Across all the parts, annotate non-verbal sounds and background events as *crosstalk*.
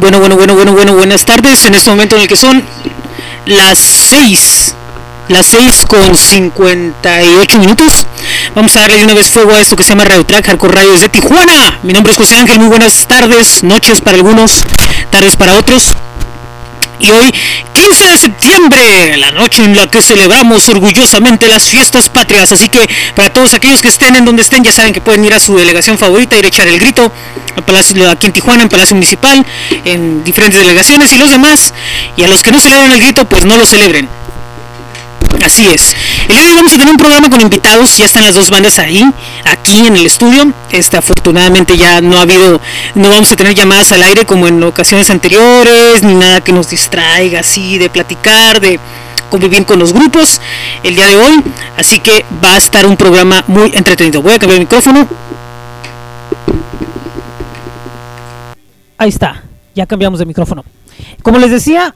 Bueno, bueno, bueno, bueno, bueno, buenas tardes. En este momento en el que son las 6, las 6 con 58 minutos. Vamos a darle una vez fuego a esto que se llama Radio Track Hardcore Radio desde Tijuana. Mi nombre es José Ángel, muy buenas tardes, noches para algunos, tardes para otros. Y hoy, 15 de septiembre, la noche en la que celebramos orgullosamente las fiestas patrias. Así que para todos aquellos que estén en donde estén, ya saben que pueden ir a su delegación favorita, ir a echar el grito, al Palacio, aquí en Tijuana, en Palacio Municipal, en diferentes delegaciones y los demás. Y a los que no celebran el grito, pues no lo celebren. Así es. El día de hoy vamos a tener un programa con invitados, ya están las dos bandas ahí, aquí en el estudio. Este, afortunadamente ya no ha habido, no vamos a tener llamadas al aire como en ocasiones anteriores, ni nada que nos distraiga así de platicar, de convivir con los grupos el día de hoy. Así que va a estar un programa muy entretenido. Voy a cambiar el micrófono. Ahí está, ya cambiamos de micrófono. Como les decía,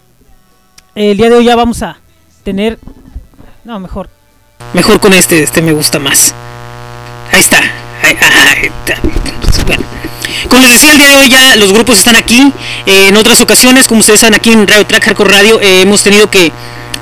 el día de hoy ya vamos a tener no, mejor. Mejor con este, este me gusta más. Ahí está. Ahí, ahí está. Bueno. Como les decía, el día de hoy ya los grupos están aquí. Eh, en otras ocasiones, como ustedes están aquí en Radio Track Hardcore Radio, eh, hemos tenido que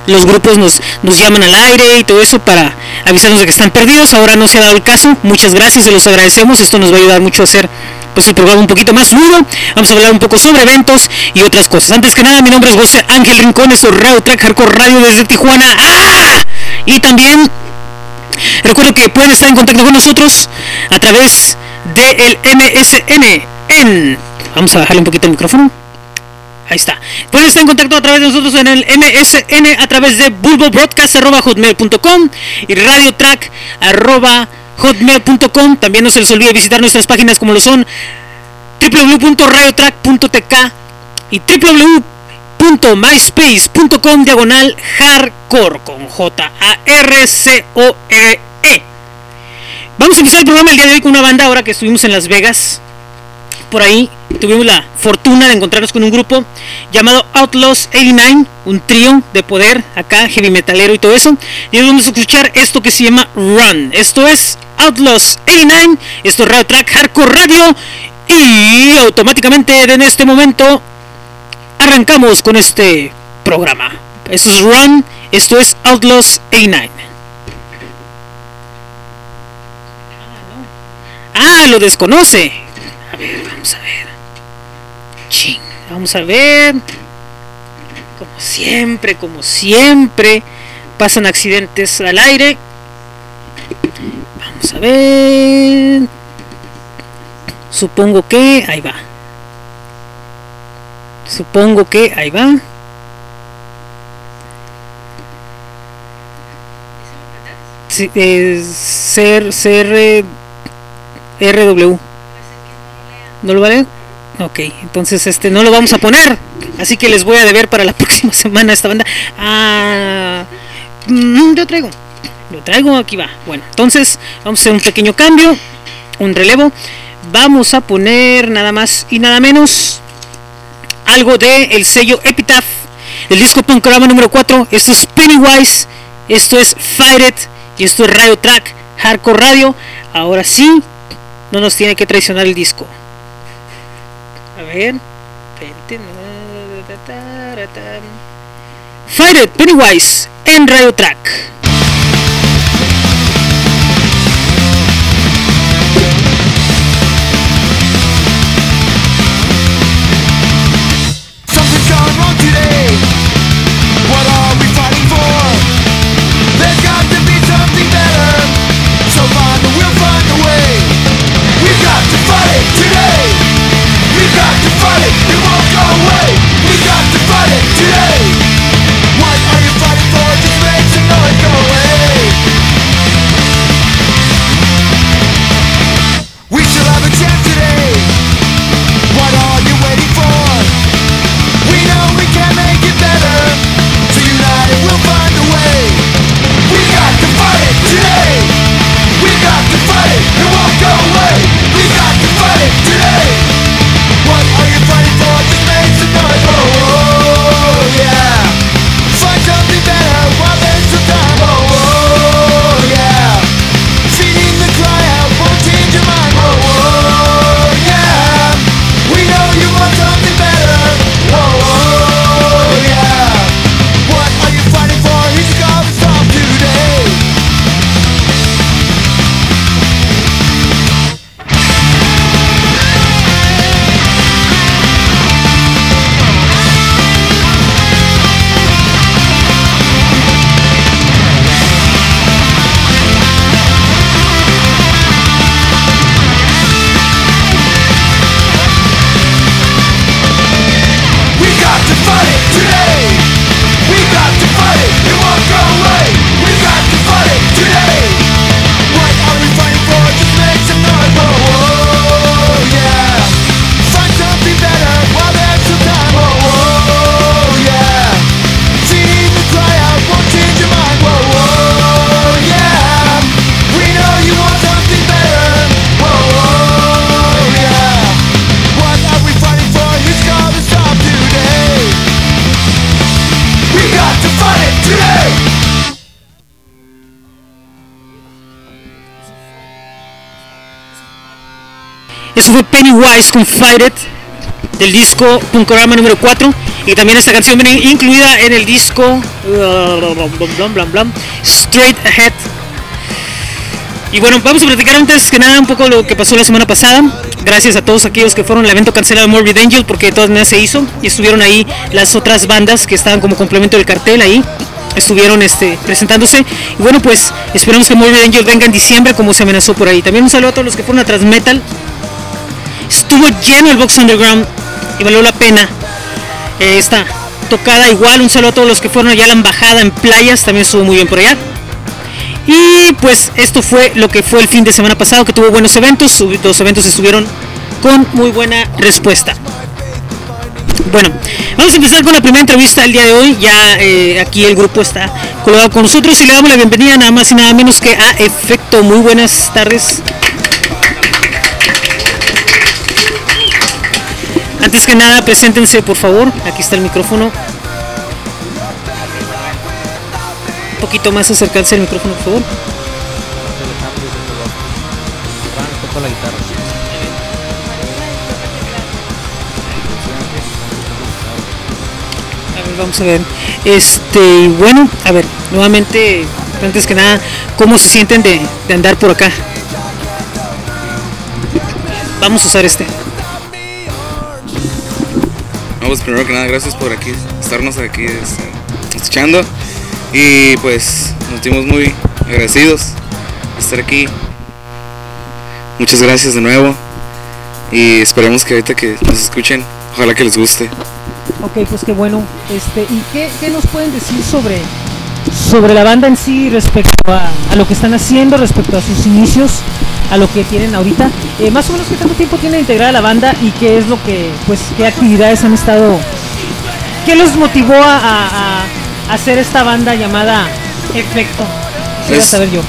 los grupos nos, nos llaman al aire y todo eso para avisarnos de que están perdidos. Ahora no se ha dado el caso. Muchas gracias, se los agradecemos. Esto nos va a ayudar mucho a hacer pues el programa un poquito más fluido. Vamos a hablar un poco sobre eventos y otras cosas. Antes que nada, mi nombre es José Ángel Rincón, esto es Radio Track Hardcore Radio desde Tijuana. ¡Ah! Y también recuerdo que pueden estar en contacto con nosotros a través del MSN en... Vamos a bajarle un poquito el micrófono. Ahí está. Pueden estar en contacto a través de nosotros en el MSN a través de bulbobroadcast.hotmail.com y radiotrack.hotmail.com. También no se les olvide visitar nuestras páginas como lo son www.radiotrack.tk y www.myspace.com diagonal hardcore con J-A-R-C-O-R-E. Vamos a empezar el programa el día de hoy con una banda ahora que estuvimos en Las Vegas. Por ahí tuvimos la fortuna de encontrarnos con un grupo llamado Outlaws 89, un trío de poder acá, heavy metalero y todo eso. Y hoy vamos a escuchar esto que se llama Run. Esto es Outlaws 89, esto es Radio Track Hardcore Radio. Y automáticamente en este momento arrancamos con este programa. Esto es Run, esto es Outlaws 89. Ah, lo desconoce. A ver, vamos a ver. Ching, vamos a ver. Como siempre, como siempre, pasan accidentes al aire. Vamos a ver. Supongo que ahí va. Supongo que ahí va. Sí, eh, ser eh, RW. ¿No lo vale? Ok, entonces este no lo vamos a poner. Así que les voy a deber para la *laughs* próxima semana esta banda. Ah, mm, yo traigo. Yo traigo, aquí va. Bueno, entonces vamos a hacer un pequeño cambio, un relevo. Vamos a poner nada más y nada menos algo de el sello Epitaph, el disco Punkrama número 4. Esto es Pennywise, esto es Fight It y esto es Radio Track, Hardcore Radio. Ahora sí, no nos tiene que traicionar el disco. A ver. Fight It, Pennywise, en Radio Track. Eso fue Pennywise con del disco Punkorama número 4 y también esta canción viene incluida en el disco Straight Ahead. Y bueno, vamos a platicar antes que nada un poco lo que pasó la semana pasada. Gracias a todos aquellos que fueron al evento cancelado de Morbid Angel porque de todas maneras se hizo y estuvieron ahí las otras bandas que estaban como complemento del cartel ahí estuvieron este, presentándose. Y bueno, pues esperemos que Morbid Angel venga en diciembre como se amenazó por ahí. También un saludo a todos los que fueron a Transmetal. Estuvo lleno el Box Underground y valió la pena eh, esta tocada igual. Un saludo a todos los que fueron allá a la embajada en playas, también estuvo muy bien por allá. Y pues esto fue lo que fue el fin de semana pasado, que tuvo buenos eventos. Los eventos estuvieron con muy buena respuesta. Bueno, vamos a empezar con la primera entrevista del día de hoy. Ya eh, aquí el grupo está colgado con nosotros y le damos la bienvenida nada más y nada menos que a Efecto. Muy buenas tardes. Antes que nada, preséntense por favor. Aquí está el micrófono. Un poquito más acercarse al micrófono, por favor. A ver, vamos a ver. Este, bueno, a ver, nuevamente, antes que nada, ¿cómo se sienten de, de andar por acá? Vamos a usar este. Vamos, primero que nada, gracias por aquí, estarnos aquí este, escuchando. Y pues nos sentimos muy agradecidos de estar aquí. Muchas gracias de nuevo. Y esperemos que ahorita que nos escuchen, ojalá que les guste. Ok, pues qué bueno. Este, ¿Y qué, qué nos pueden decir sobre, sobre la banda en sí respecto a lo que están haciendo, respecto a sus inicios, a lo que tienen ahorita? Eh, más o menos qué tanto tiempo tiene integrada la banda y qué es lo que, pues, qué actividades han estado, qué los motivó a, a- a hacer esta banda llamada Efecto. Pues- saber yo.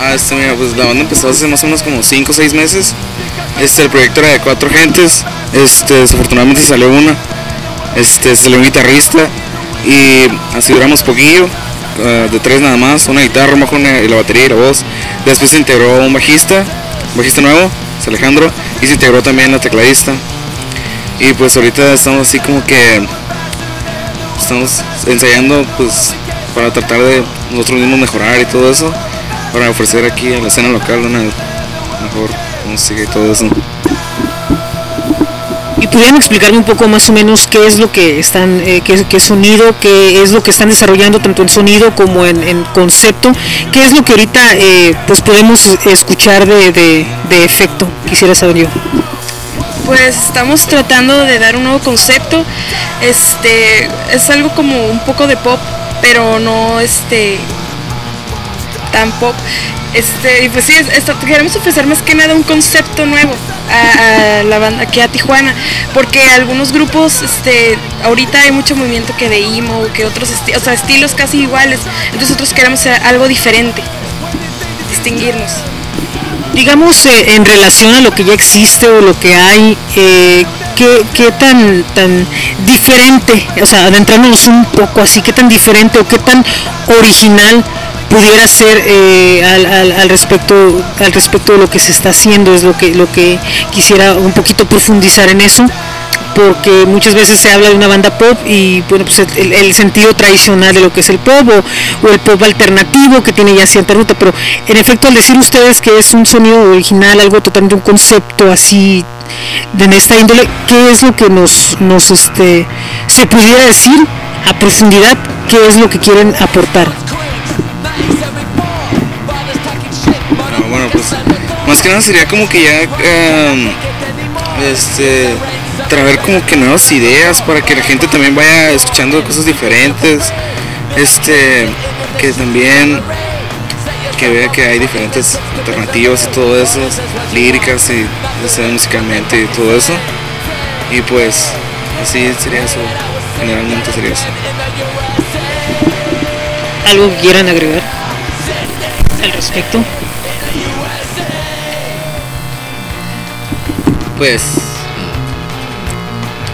Ah, este, mira, pues la banda empezó hace más o menos como 5 o 6 meses. Este, el proyecto era de cuatro gentes. Este, desafortunadamente salió una. Este, salió un guitarrista. Y así duramos poquillo. Ah, de tres nada más. Una guitarra, un bajón y la batería y la voz. Después se integró un bajista. Un bajista nuevo, es Alejandro. Y se integró también la tecladista. Y pues ahorita estamos así como que estamos ensayando pues para tratar de nosotros mismos mejorar y todo eso para ofrecer aquí a la escena local una mejor música y todo eso. ¿Y pudieran explicarme un poco más o menos qué es lo que están, eh, qué, qué sonido, qué es lo que están desarrollando tanto en sonido como en, en concepto? ¿Qué es lo que ahorita eh, pues podemos escuchar de, de, de efecto? Quisiera saber yo. Pues estamos tratando de dar un nuevo concepto. Este es algo como un poco de pop, pero no este tan pop. Este, y pues sí, queremos ofrecer más que nada un concepto nuevo a, la banda aquí a Tijuana, porque algunos grupos, este, ahorita hay mucho movimiento que de emo, que otros o sea, estilos casi iguales. Entonces nosotros queremos hacer algo diferente, distinguirnos. Digamos, eh, en relación a lo que ya existe o lo que hay, eh, ¿qué, qué tan, tan diferente, o sea, adentrándonos un poco así, qué tan diferente o qué tan original pudiera ser eh, al, al- al respecto al respecto de lo que se está haciendo es lo que lo que quisiera un poquito profundizar en eso porque muchas veces se habla de una banda pop y bueno pues el, el sentido tradicional de lo que es el pop o, o el pop alternativo que tiene ya cierta ruta pero en efecto al decir ustedes que es un sonido original algo totalmente un concepto así de esta índole qué es lo que nos nos este se pudiera decir a profundidad qué es lo que quieren aportar pues más que nada sería como que ya em, este traer como que nuevas ideas para que la gente también vaya escuchando cosas diferentes. Este que también que vea que hay diferentes alternativas y todo eso, líricas y musicalmente y todo eso. Y pues así sería eso, generalmente sería eso. algo quieran agregar al respecto Pues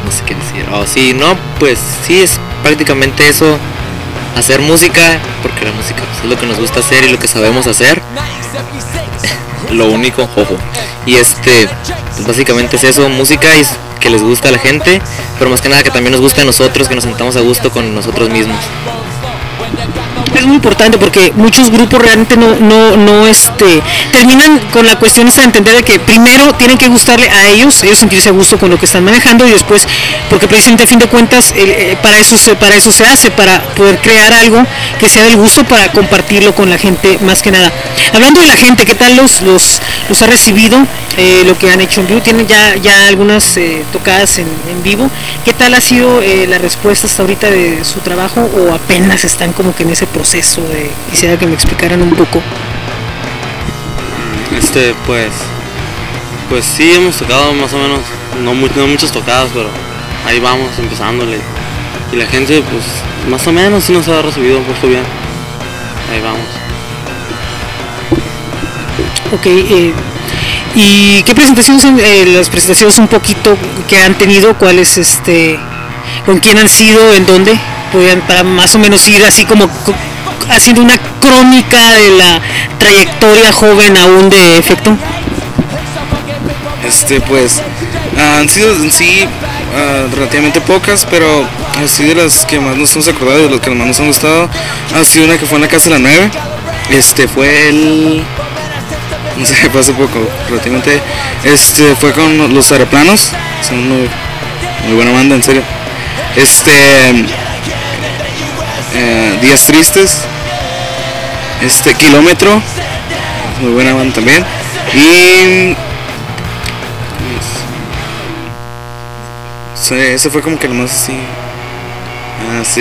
no sé qué decir. Oh, sí, no, pues sí es prácticamente eso, hacer música, porque la música pues, es lo que nos gusta hacer y lo que sabemos hacer. *laughs* lo único, ojo. Y este Pues básicamente es eso, música y que les gusta a la gente, pero más que nada que también nos gusta a nosotros, que nos sentamos a gusto con nosotros mismos. Es muy importante porque muchos grupos realmente no, no, no este, terminan con la cuestión esta de entender de que primero tienen que gustarle a ellos, ellos sentirse a gusto con lo que están manejando y después, porque precisamente a fin de cuentas eh, para, eso se, para eso se hace, para poder crear algo que sea del gusto para compartirlo con la gente más que nada. Hablando de la gente, ¿qué tal los, los, los ha recibido? eh, lo que han hecho en vivo, tienen ya, ya algunas eh, tocadas en, en vivo. ¿Qué tal ha sido eh, la respuesta hasta ahorita de su trabajo o apenas están como que en ese proceso de quisiera que me explicaran un poco? Este, pues, pues sí hemos tocado más o menos, no, mu- no muchas tocadas, pero ahí vamos empezándole. Y la gente, pues, más o menos sí nos ha recibido un poco bien. Ahí vamos. Ok, eh, ¿y qué presentaciones, eh, las presentaciones un poquito que han tenido? ¿Cuáles, este, con quién han sido, en dónde? Podrían para más o menos ir así como co- haciendo una crónica de la trayectoria joven aún de efecto. Este, pues, han sido en sí ah, relativamente pocas, pero así de las que más nos hemos acordado, de las que más nos han gustado, ha sido una que fue en la Casa de la 9. Este, fue el... *laughs* No sé, fue hace poco, relativamente. Este, fue con los aeroplanos. Son muy, muy buena banda, en serio. Este... eh, Días Tristes. Este, Kilómetro. Muy buena banda también. Y Sí, ese fue como que lo más así. Ah, sí.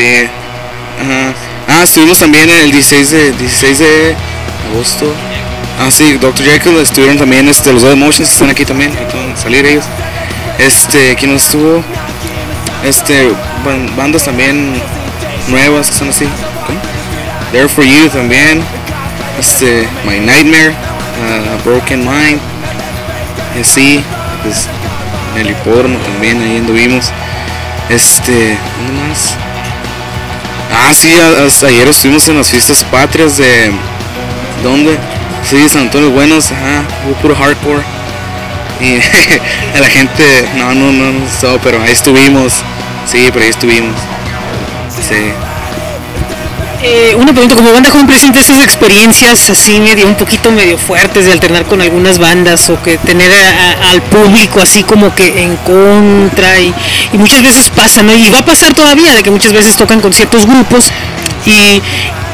Ajá. Ah, estuvimos también el 16 de, 16 de agosto. Ah, sí, Dr. Jekyll estuvieron también, este, los Dead Emotions están aquí también, que van a salir ellos. Este, ¿quién más estuvo? Este, ban- bandas también nuevas que son así. There for You también. Este, My Nightmare, ah, Broken Mind. En el hipódromo también, ahí anduvimos. Este, ¿dónde más? Ah, sí, ayer estuvimos en las fiestas patrias de. ¿Dónde? Sí, San Antonio Buenos, ajá, puro hardcore. Y *laughs* a la gente, no, no, no, no, pero ahí estuvimos. Sí, pero ahí estuvimos. Sí. Eh, una pregunta, como banda joven presente esas experiencias así medio un poquito medio fuertes de alternar con algunas bandas o que tener al público así como que en contra y, y muchas veces pasa, ¿no? Y va a pasar todavía de que muchas veces tocan con ciertos grupos y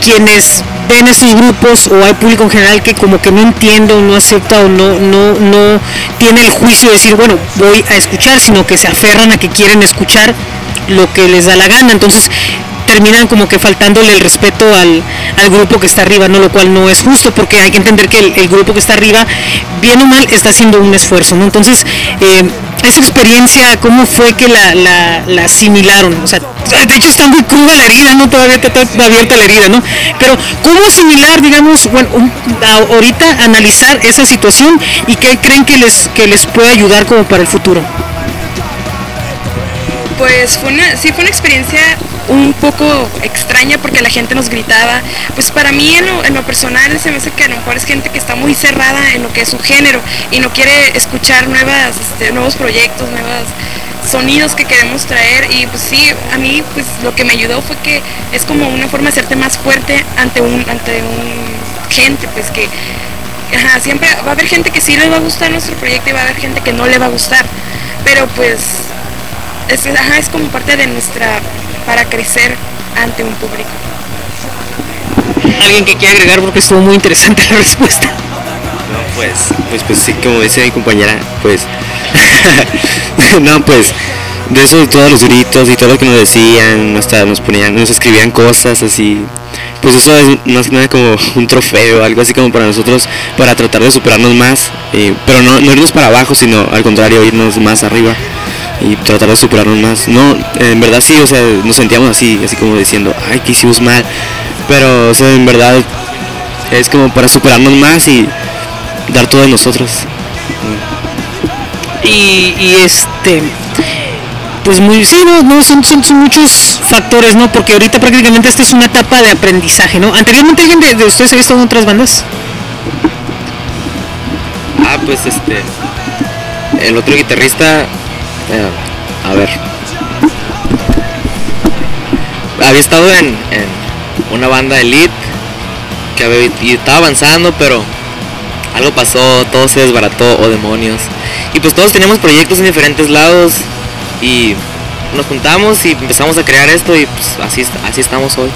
quienes ven esos grupos o hay público en general que como que no entiende o no acepta o no, no, no tiene el juicio de decir, bueno, voy a escuchar, sino que se aferran a que quieren escuchar lo que les da la gana. Entonces terminan como que faltándole el respeto al, al grupo que está arriba, ¿no? Lo cual no es justo porque hay que entender que el, grupo que está arriba, bien o mal, está haciendo un esfuerzo, ¿no? Entonces, eh, esa experiencia, ¿cómo fue que la, la, la asimilaron? O sea, de hecho está muy cruda la herida, ¿no? Todavía está abierta la herida, ¿no? Pero, ¿cómo asimilar, digamos, bueno, ahorita analizar esa situación y qué creen que les, que les puede ayudar como para el futuro? Pues fue una, sí fue una experiencia un poco extraña porque la gente nos gritaba. Pues para mí en lo, en lo personal se me hace que a lo mejor es gente que está muy cerrada en lo que es su género y no quiere escuchar nuevas, este, nuevos proyectos, nuevos sonidos que queremos traer y pues sí, a mí pues lo que me ayudó fue que es como una forma de hacerte más fuerte ante un, ante un gente pues que ajá, siempre va a haber gente que sí le va a gustar nuestro proyecto y va a haber gente que no le va a gustar. Pero pues es, ajá, es como parte de nuestra para crecer ante un público. Alguien que quiera agregar porque estuvo muy interesante *laughs* la respuesta. No, pues, pues, pues sí, como dice mi compañera, pues, *laughs* no, pues, de eso, todos los gritos y todo lo que nos decían, hasta nos ponían, nos escribían cosas así, pues eso es más que nada como *laughs* un trofeo, algo así como para nosotros, para tratar de superarnos más, eh, pero no, no irnos para abajo, sino al contrario, irnos más arriba y tratar de superarnos más. No, en verdad sí, o sea, nos sentíamos así, así como diciendo, ay, que hicimos mal, pero, o sea, en verdad es como para superarnos más y dar todo de nosotros. y, y, este pues muy sí no, no son, son, son muchos factores no porque ahorita prácticamente esta es una etapa de aprendizaje no anteriormente alguien de, de ustedes había estado en otras bandas Ah, pues este. el otro guitarrista, a ver, había estado en, en una banda elite que había- y estaba avanzando, pero algo pasó, todo se desbarató, o demonios. Y pues todos teníamos proyectos en diferentes lados y nos juntamos y empezamos a crear esto y pues así, así estamos hoy.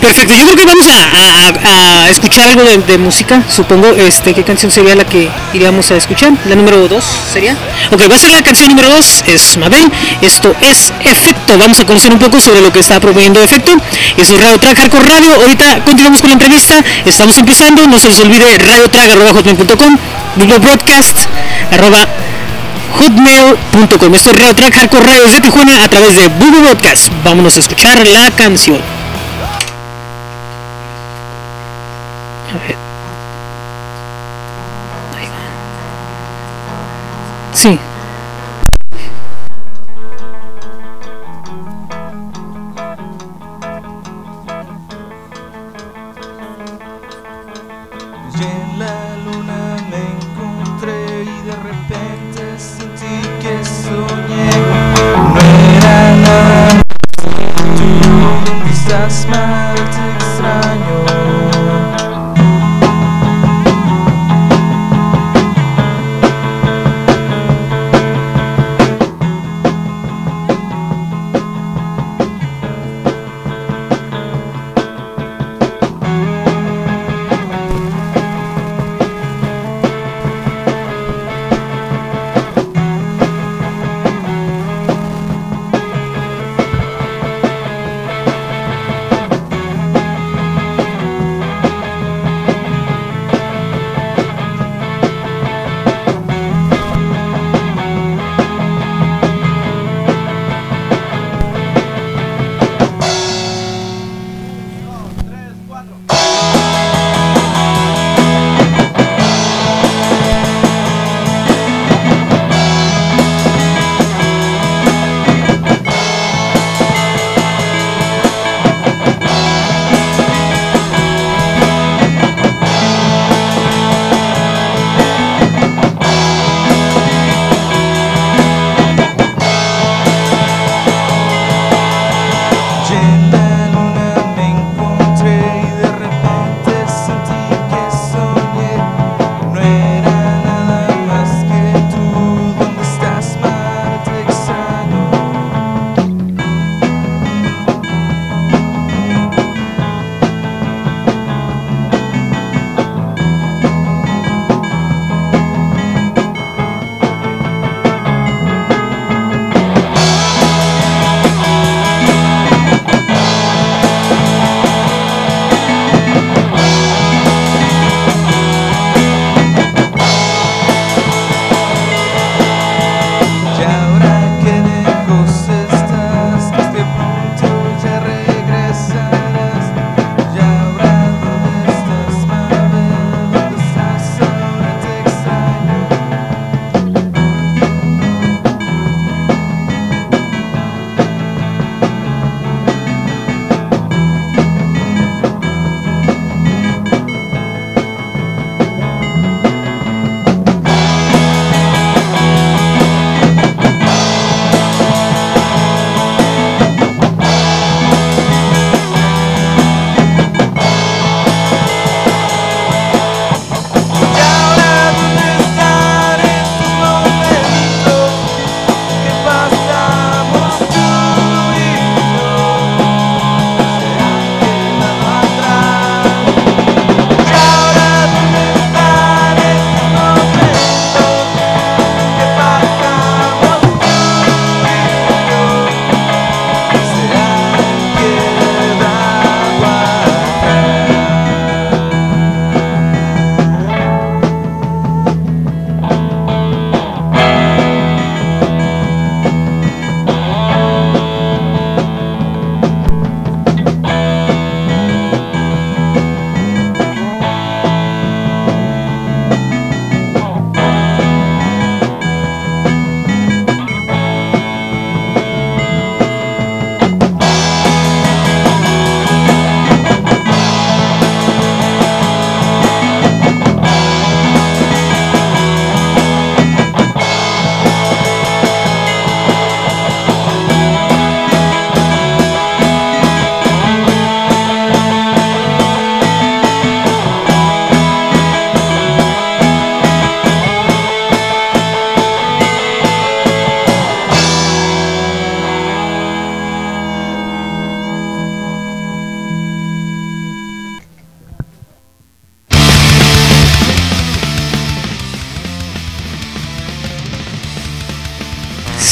Perfecto, yo creo que vamos a, escuchar algo de, de música, supongo. Este, ¿Qué canción sería la que iríamos a escuchar? La número 2 sería. Ok, va a ser la canción número 2, es Mabel. Esto es Efecto. Vamos a conocer un poco sobre lo que está promoviendo Efecto. Eso es Radio Track Hardcore Radio. Ahorita continuamos con la entrevista. Estamos empezando. No se les olvide radiotrack.com, Google Broadcast, arroba hotmail.com. Esto es Radio Track Hardcore Radio desde Tijuana a través de Google Broadcast. Vámonos a escuchar la canción. A ver. Ahí va. Sí.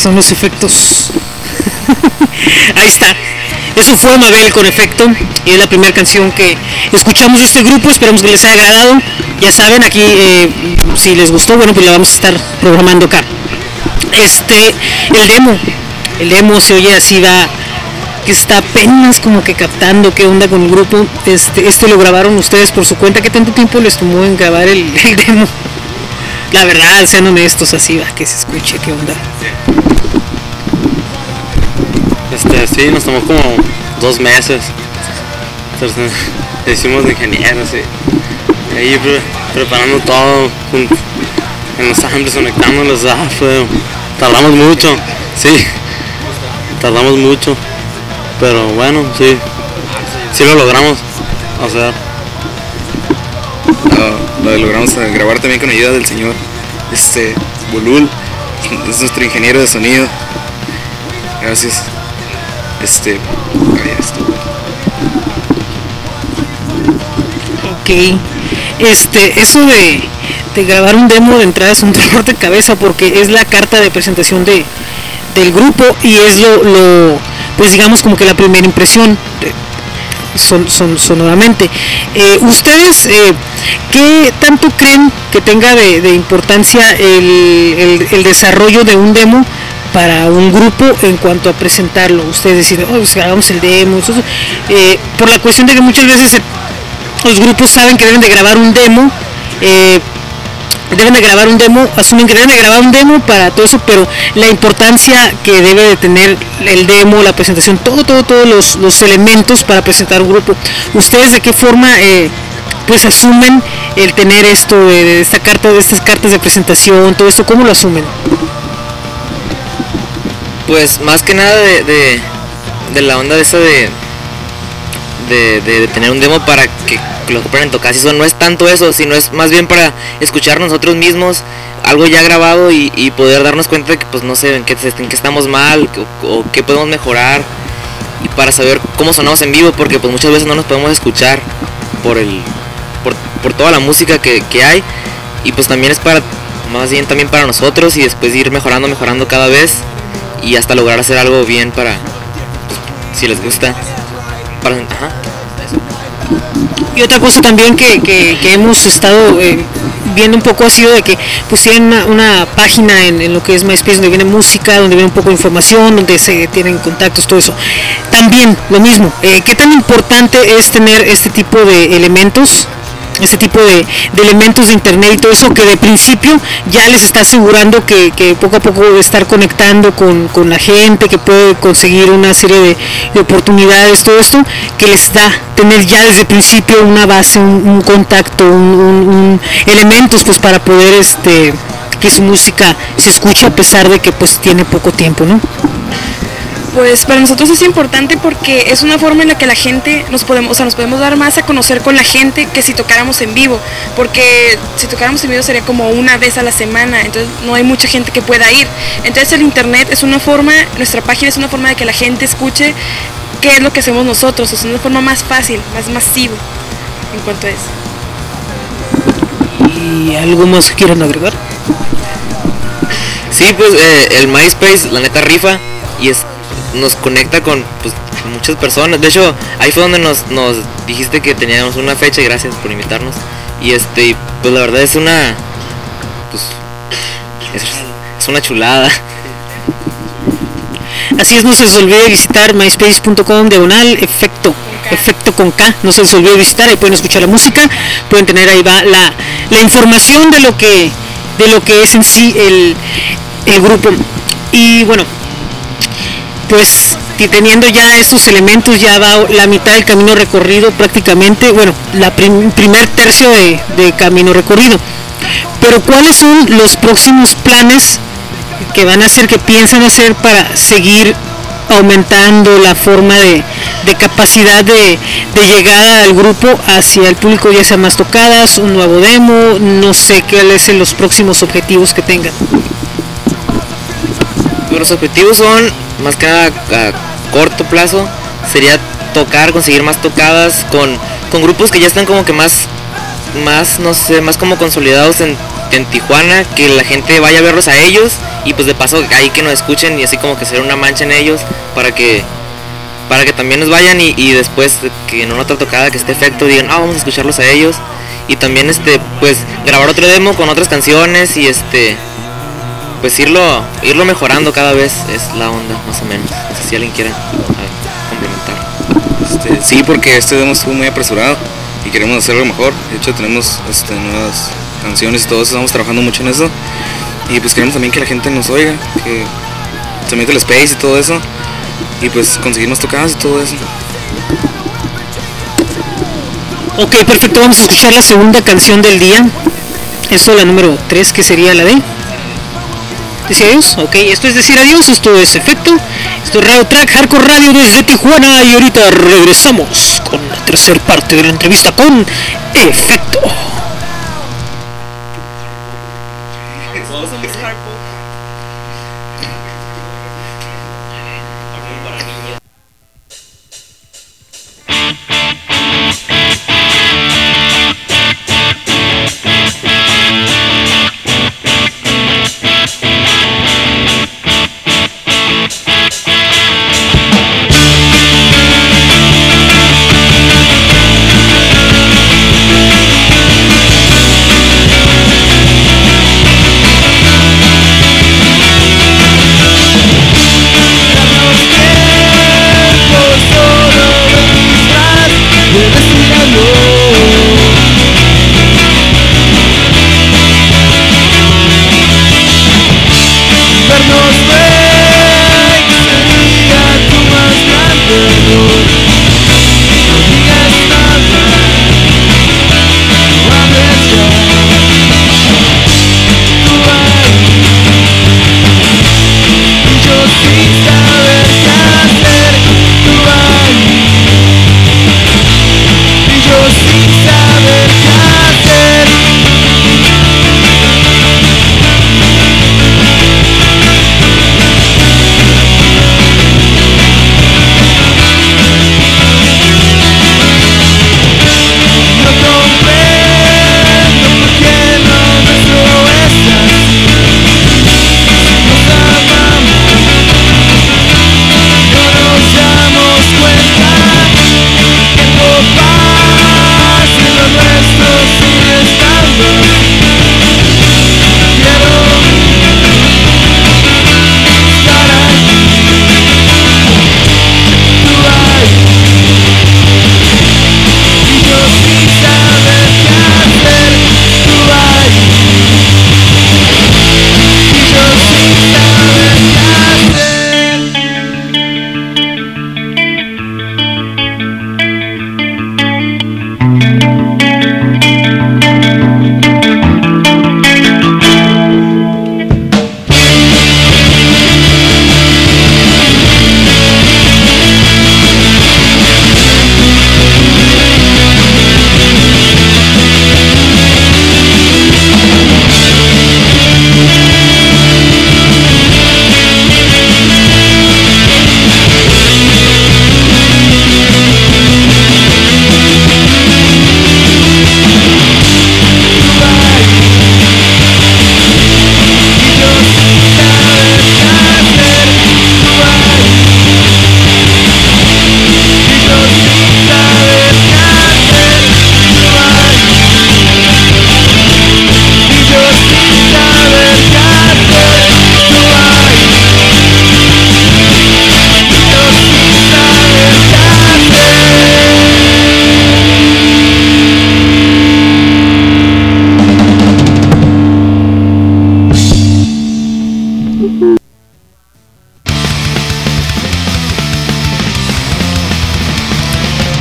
Son los efectos. *laughs* Ahí está. Eso fue Mabel con efecto y es la primera canción que escuchamos de este grupo. Esperamos que les haya agradado. Ya saben, aquí eh, si les gustó, bueno, pues la vamos a estar programando acá. Este, el demo, el demo se oye así, va, que está apenas como que captando qué onda con el grupo. Este, este lo grabaron ustedes por su cuenta. ¿Qué tanto tiempo les tomó en grabar el *laughs* demo? La verdad, sean honestos, así va, que se escuche qué onda. Este, sí, nos tomó como dos meses. Hicimos de ingenieros y ahí pre- preparando todo con- en los samples, conectándolos. Ah, fue, tardamos mucho, sí, tardamos mucho. Pero bueno, sí, sí lo logramos hacer. Lo, lo logramos grabar también con ayuda del señor este Bulul, es nuestro ingeniero de sonido. Gracias. Este. Ok. Este, eso de, de grabar un demo de entrada es un *laughs* dolor de cabeza porque es la carta de presentación de, del grupo y es lo, lo, pues digamos como que la primera impresión son, son, sonoramente. Eh, ¿Ustedes eh, qué tanto creen que tenga de, de importancia el- el desarrollo de un demo para un grupo en cuanto a presentarlo? Ustedes deciden, oh, pues grabamos el demo, eso, eso". Eh, por la cuestión de que muchas veces se los grupos saben que deben de grabar un demo, eh, deben de grabar un demo, asumen que deben de grabar un demo para todo eso, pero la importancia que debe de tener el demo, la presentación, todo, todo, todos los, los elementos para presentar un grupo. ¿Ustedes de qué forma eh, pues asumen el tener esto de, esta carta, de estas cartas de presentación, todo eso, cómo lo asumen? Pues más que nada de, de, la onda de esa de, de, tener un demo para que lo que puedan tocar. Si eso no es tanto eso, sino es más bien para escuchar nosotros mismos algo ya grabado y, poder darnos cuenta de que pues no sé en qué, en qué estamos mal o, qué podemos mejorar y para saber cómo sonamos en vivo porque pues muchas veces no nos podemos escuchar por el por, por toda la música que, que hay y pues también es para más bien también para nosotros y después ir mejorando mejorando cada vez y hasta lograr hacer algo bien para si les gusta. Y otra cosa también que, que- hemos estado eh, viendo un poco ha sido de que tienen una, una página en, en lo que es MySpace donde viene música, donde viene un poco de información, donde se tienen contactos, todo eso. También lo mismo, eh, ¿qué tan importante es tener este tipo de elementos? Este tipo de, elementos de internet y todo eso que de principio ya les está asegurando que, poco a poco estar conectando con, la gente, que puede conseguir una serie de, de oportunidades, todo esto, que les da tener ya desde el principio una base, un, contacto, un- elementos pues para poder este que su música se escuche a pesar de que pues tiene poco tiempo, ¿no? Pues para nosotros es importante porque es una forma en la que la gente nos podemos, o sea, nos podemos dar más a conocer con la gente que si tocáramos en vivo, porque si tocáramos en vivo sería como una vez a la semana, entonces no hay mucha gente que pueda ir. Entonces el internet es una forma, nuestra página es una forma de que la gente escuche qué es lo que hacemos nosotros, es una forma más fácil, más masivo en cuanto a eso. Y algo más que quieran agregar. Sí, pues eh, el MySpace, la neta rifa y es nos conecta con pues, con muchas personas. De hecho, ahí fue donde nos, nos dijiste que teníamos una fecha y gracias por invitarnos. Y este, pues la verdad es una pues es, es una chulada. Así es, no se les olvide visitar myspace.com diagonal efecto, efecto con K, no se les olvide visitar, ahí pueden escuchar la música, pueden tener ahí va la, la información de lo que de lo que es en sí el, el grupo. Y bueno, pues teniendo ya estos elementos ya va la mitad del camino recorrido prácticamente, bueno, la prim- primer tercio de, camino recorrido. Pero ¿cuáles son los próximos planes que van a hacer, que piensan hacer para seguir aumentando la forma de, capacidad de, llegada al grupo hacia el público, ya sea más tocadas, un nuevo demo, no sé cuáles son los próximos objetivos que tengan. Los objetivos son más que nada a corto plazo sería tocar, conseguir más tocadas con, con grupos que ya están como que más más no sé, más como consolidados en, en Tijuana, que la gente vaya a verlos a ellos y pues de paso ahí que nos escuchen y así como que hacer una mancha en ellos para que para que también nos vayan y, y después que en una otra tocada que esté efecto digan ah vamos a escucharlos a ellos y también este pues grabar otro demo con otras canciones y este pues irlo irlo mejorando cada vez es la onda más o menos no sé si alguien quiere complementar Este, sí, porque este demo estuvo muy apresurado y queremos hacerlo mejor. De hecho, tenemos este, nuevas canciones y todo eso, estamos trabajando mucho en eso. Y pues queremos también que la gente nos oiga, que se meta el space y todo eso. Y pues conseguir más tocadas y todo eso. Ok, perfecto, vamos a escuchar la segunda canción del día. Eso, la número 3, que sería la de... ¿Decir adiós? Ok, esto es decir adiós, esto es efecto. Esto es Radio Track, Hardcore Radio desde Tijuana y ahorita regresamos con la tercera parte de la entrevista con efecto.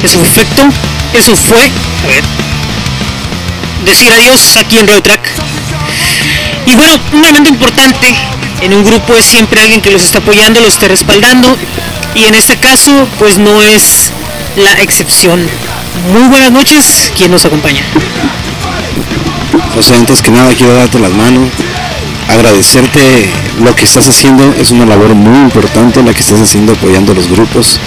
Eso fue eso fue, decir adiós aquí en Radio Track. Y bueno, un elemento importante en un grupo es siempre alguien que los está apoyando, los está respaldando. Y en este caso, pues no es la excepción. Muy buenas noches, ¿quién nos acompaña? José, antes que nada quiero darte las manos, agradecerte lo que estás haciendo, es una labor muy importante la que estás haciendo apoyando a los grupos,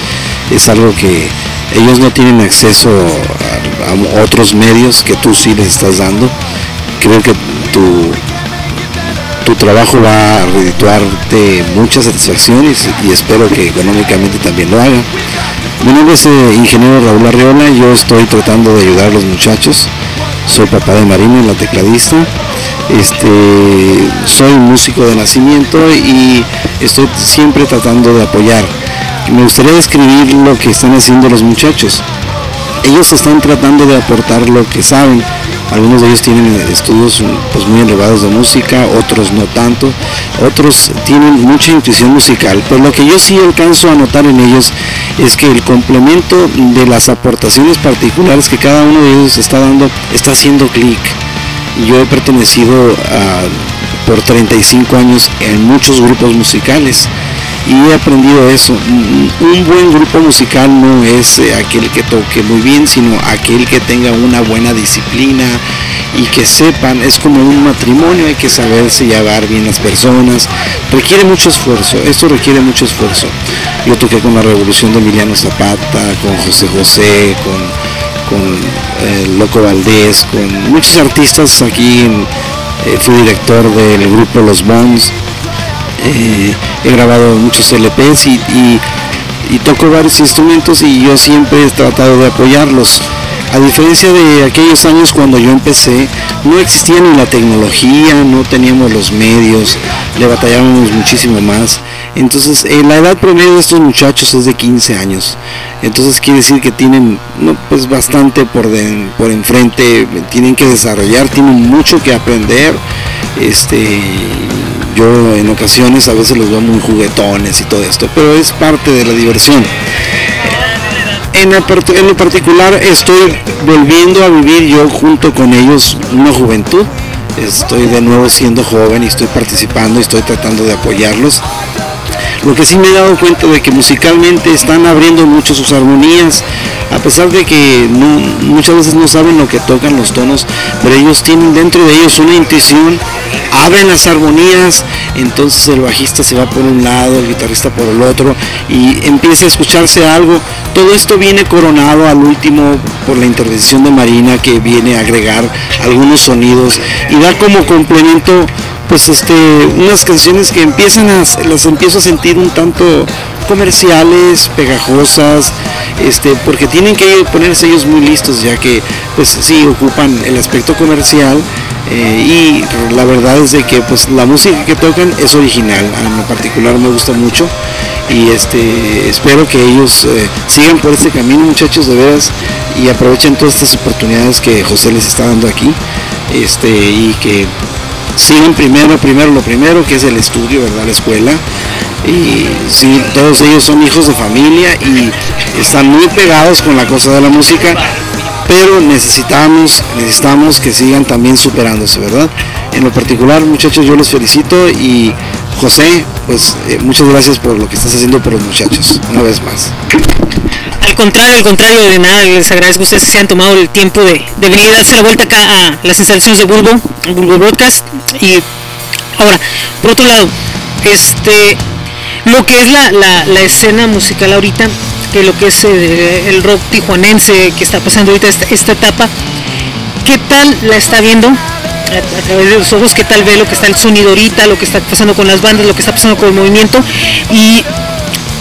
es algo que ellos no tienen acceso a, otros medios que tú sí les estás dando, creo que tu, tu trabajo va a redituarte muchas satisfacciones y espero que económicamente también lo haga. Mi nombre es eh, ingeniero Raúl Arriola, yo estoy tratando de ayudar a los muchachos. Soy papá de Marina, la tecladista. Este, soy músico de nacimiento y estoy siempre tratando de apoyar. Me gustaría describir lo que están haciendo los muchachos. Ellos están tratando de aportar lo que saben. Algunos de ellos tienen estudios pues, muy elevados de música, otros no tanto, otros tienen mucha intuición musical, pero lo que yo sí alcanzo a notar en ellos es que el complemento de las aportaciones particulares que cada uno de ellos está dando está haciendo clic. Yo he pertenecido por 35 años en muchos grupos musicales y he aprendido eso. Un buen grupo musical no es eh, aquel que toque muy bien, sino aquel que tenga una buena disciplina y que sepan, es como un matrimonio, hay que saberse llevar bien las personas. Requiere mucho esfuerzo, esto requiere mucho esfuerzo. Yo toqué con la Revolución de Emiliano Zapata, con José José, con, con eh, Loco Valdés, con muchos artistas aquí. eh, fui director del grupo Los Bones. Eh, he grabado muchos LPs y, toco varios instrumentos y yo siempre he tratado de apoyarlos. A diferencia de aquellos años cuando yo empecé, no existía ni la tecnología, no teníamos los medios, le batallábamos muchísimo más. Entonces, eh, la edad promedio de estos muchachos es de 15 años. Entonces quiere decir que tienen pues bastante por, por enfrente, tienen que desarrollar, tienen mucho que aprender. Este, yo en ocasiones a veces los veo muy juguetones y todo esto, pero es parte de la diversión. En, lo particular estoy volviendo a vivir yo junto con ellos una juventud. Estoy de nuevo siendo joven y estoy participando y estoy tratando de apoyarlos. Lo que sí me he dado cuenta de que musicalmente están abriendo mucho sus armonías, a pesar de que muchas veces no saben lo que tocan los tonos, pero ellos tienen dentro de ellos una intuición, abren las armonías, entonces el bajista se va por un lado, el guitarrista por el otro, y empieza a escucharse algo. Todo esto viene coronado al último por la intervención de Marina que viene a agregar algunos sonidos y da como complemento pues este unas canciones que empiezan las empiezo a sentir un tanto comerciales pegajosas este porque tienen que ponerse ellos muy listos ya que pues sí ocupan el aspecto comercial eh, y la verdad es de que pues la música que tocan es original en lo particular me gusta mucho y este espero que ellos eh, sigan por este camino muchachos de veras y aprovechen todas estas oportunidades que José les está dando aquí este y que siguen primero, primero lo primero, que es el estudio, ¿verdad? La escuela. Y sí, todos ellos son hijos de familia y están muy pegados con la cosa de la música, pero necesitamos, necesitamos que sigan también superándose, ¿verdad? En lo particular, muchachos, yo los felicito y José, pues eh, muchas gracias por lo que estás haciendo por los muchachos, una vez más. Contrario, al contrario de nada, les agradezco a ustedes que se han tomado el tiempo de, de venir a darse la vuelta acá a las instalaciones de Bulbo, Bulbo Broadcast. Y ahora, por otro lado, este lo que es la, la- escena musical ahorita, que lo que es eh, el rock tijuanense que está pasando ahorita esta, esta etapa, ¿qué tal la está viendo? A, a través de los ojos, ¿qué tal ve lo que está el sonido ahorita, lo que está pasando con las bandas, lo que está pasando con el movimiento? Y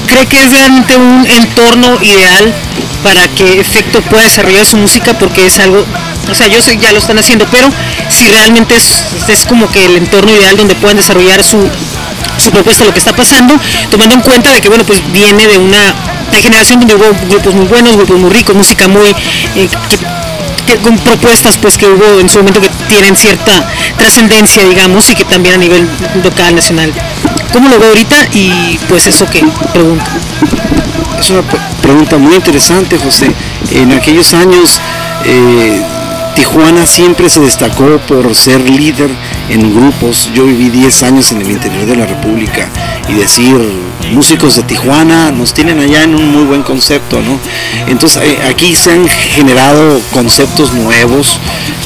cree que es realmente un entorno ideal para que Efecto pueda desarrollar su música porque es algo, o sea, yo sé ya lo están haciendo, pero si realmente es, es como que el entorno ideal donde puedan desarrollar su, su propuesta, lo que está pasando, tomando en cuenta de que, bueno, pues viene de una generación donde hubo grupos muy buenos, grupos muy ricos, música muy... eh, que con propuestas pues que hubo en su momento que tienen cierta trascendencia digamos y que también a nivel local, nacional. ¿Cómo lo veo ahorita? Y pues eso que pregunto. Es una pregunta muy interesante, José. En aquellos años, eh, Tijuana siempre se destacó por ser líder en grupos. Yo viví 10 años en el interior de la República y decir, músicos de Tijuana nos tienen allá en un muy buen concepto, ¿no? Entonces eh, aquí se han generado conceptos nuevos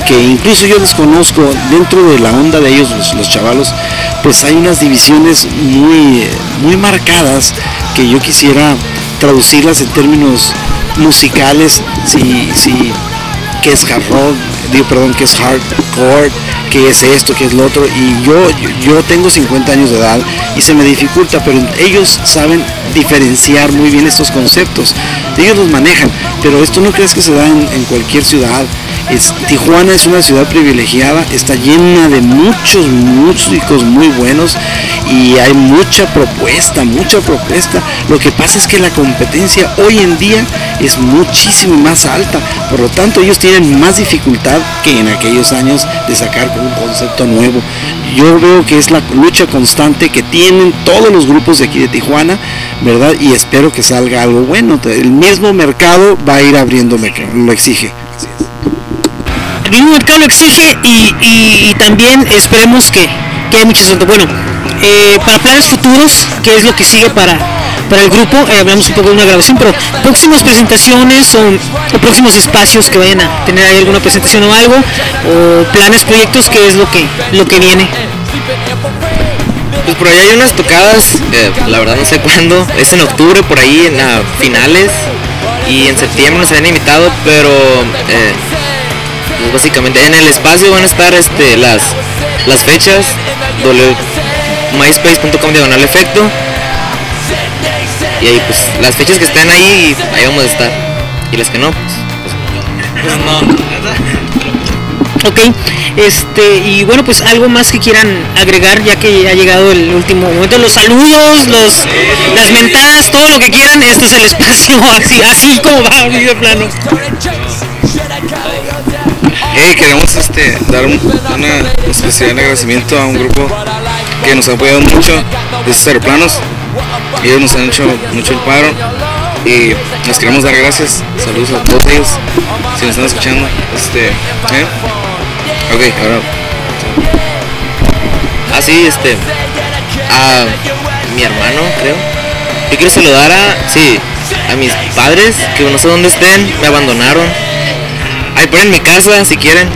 que incluso yo desconozco dentro de la onda de ellos, los, los chavalos, pues hay unas divisiones muy, muy marcadas que yo quisiera traducirlas en términos musicales, si, si, qué es hard digo, perdón, qué es hardcore, qué es esto, qué es lo otro. Y yo, yo tengo 50 años de edad y se me dificulta, pero ellos saben diferenciar muy bien estos conceptos. Ellos los manejan, pero esto no crees que se da en, en cualquier ciudad. Tijuana es una ciudad privilegiada, está llena de muchos músicos muy buenos y hay mucha propuesta, mucha propuesta. Lo que pasa es que la competencia hoy en día es muchísimo más alta, por lo tanto ellos tienen más dificultad que en aquellos años de sacar un concepto nuevo. Yo veo que es la lucha constante que tienen todos los grupos de aquí de Tijuana, ¿verdad? Y espero que salga algo bueno. El mismo mercado va a ir abriéndome, lo exige. Mismo mercado lo exige y, también esperemos que, que haya mucha suerte. Bueno, eh, para planes futuros, ¿qué es lo que sigue para, para el grupo? Eh, hablamos un poco de una grabación, pero próximas presentaciones o, próximos espacios que vayan a tener ahí alguna presentación o algo, o planes, proyectos, ¿qué es lo que, lo que viene? Pues por ahí hay unas tocadas, eh, la verdad no sé cuándo, es en octubre por ahí, en a finales, y en septiembre nos habían invitado, pero pues básicamente en el espacio van a estar este, las, las fechas, myspace.com diagonal efecto, y ahí pues las fechas que estén ahí, ahí vamos a estar, y las que no, pues, pues, no. *laughs* Ok, este, y bueno, pues algo más que quieran agregar ya que ha llegado el último momento, los saludos, los, las mentadas, todo lo que quieran, este es el espacio, *laughs* así, así como va, de plano. Queremos este, dar un- especial agradecimiento a un grupo que nos ha apoyado mucho, de estos aeroplanos. Ellos nos han hecho mucho el paro y nos queremos dar gracias. Saludos a todos ellos, si nos están escuchando. Este, ¿eh? Ok, ahora Así, este, a mi hermano, creo. Yo quiero saludar a, sí, a mis padres, que no sé dónde estén, me abandonaron. Ahí ponen mi casa, si quieren.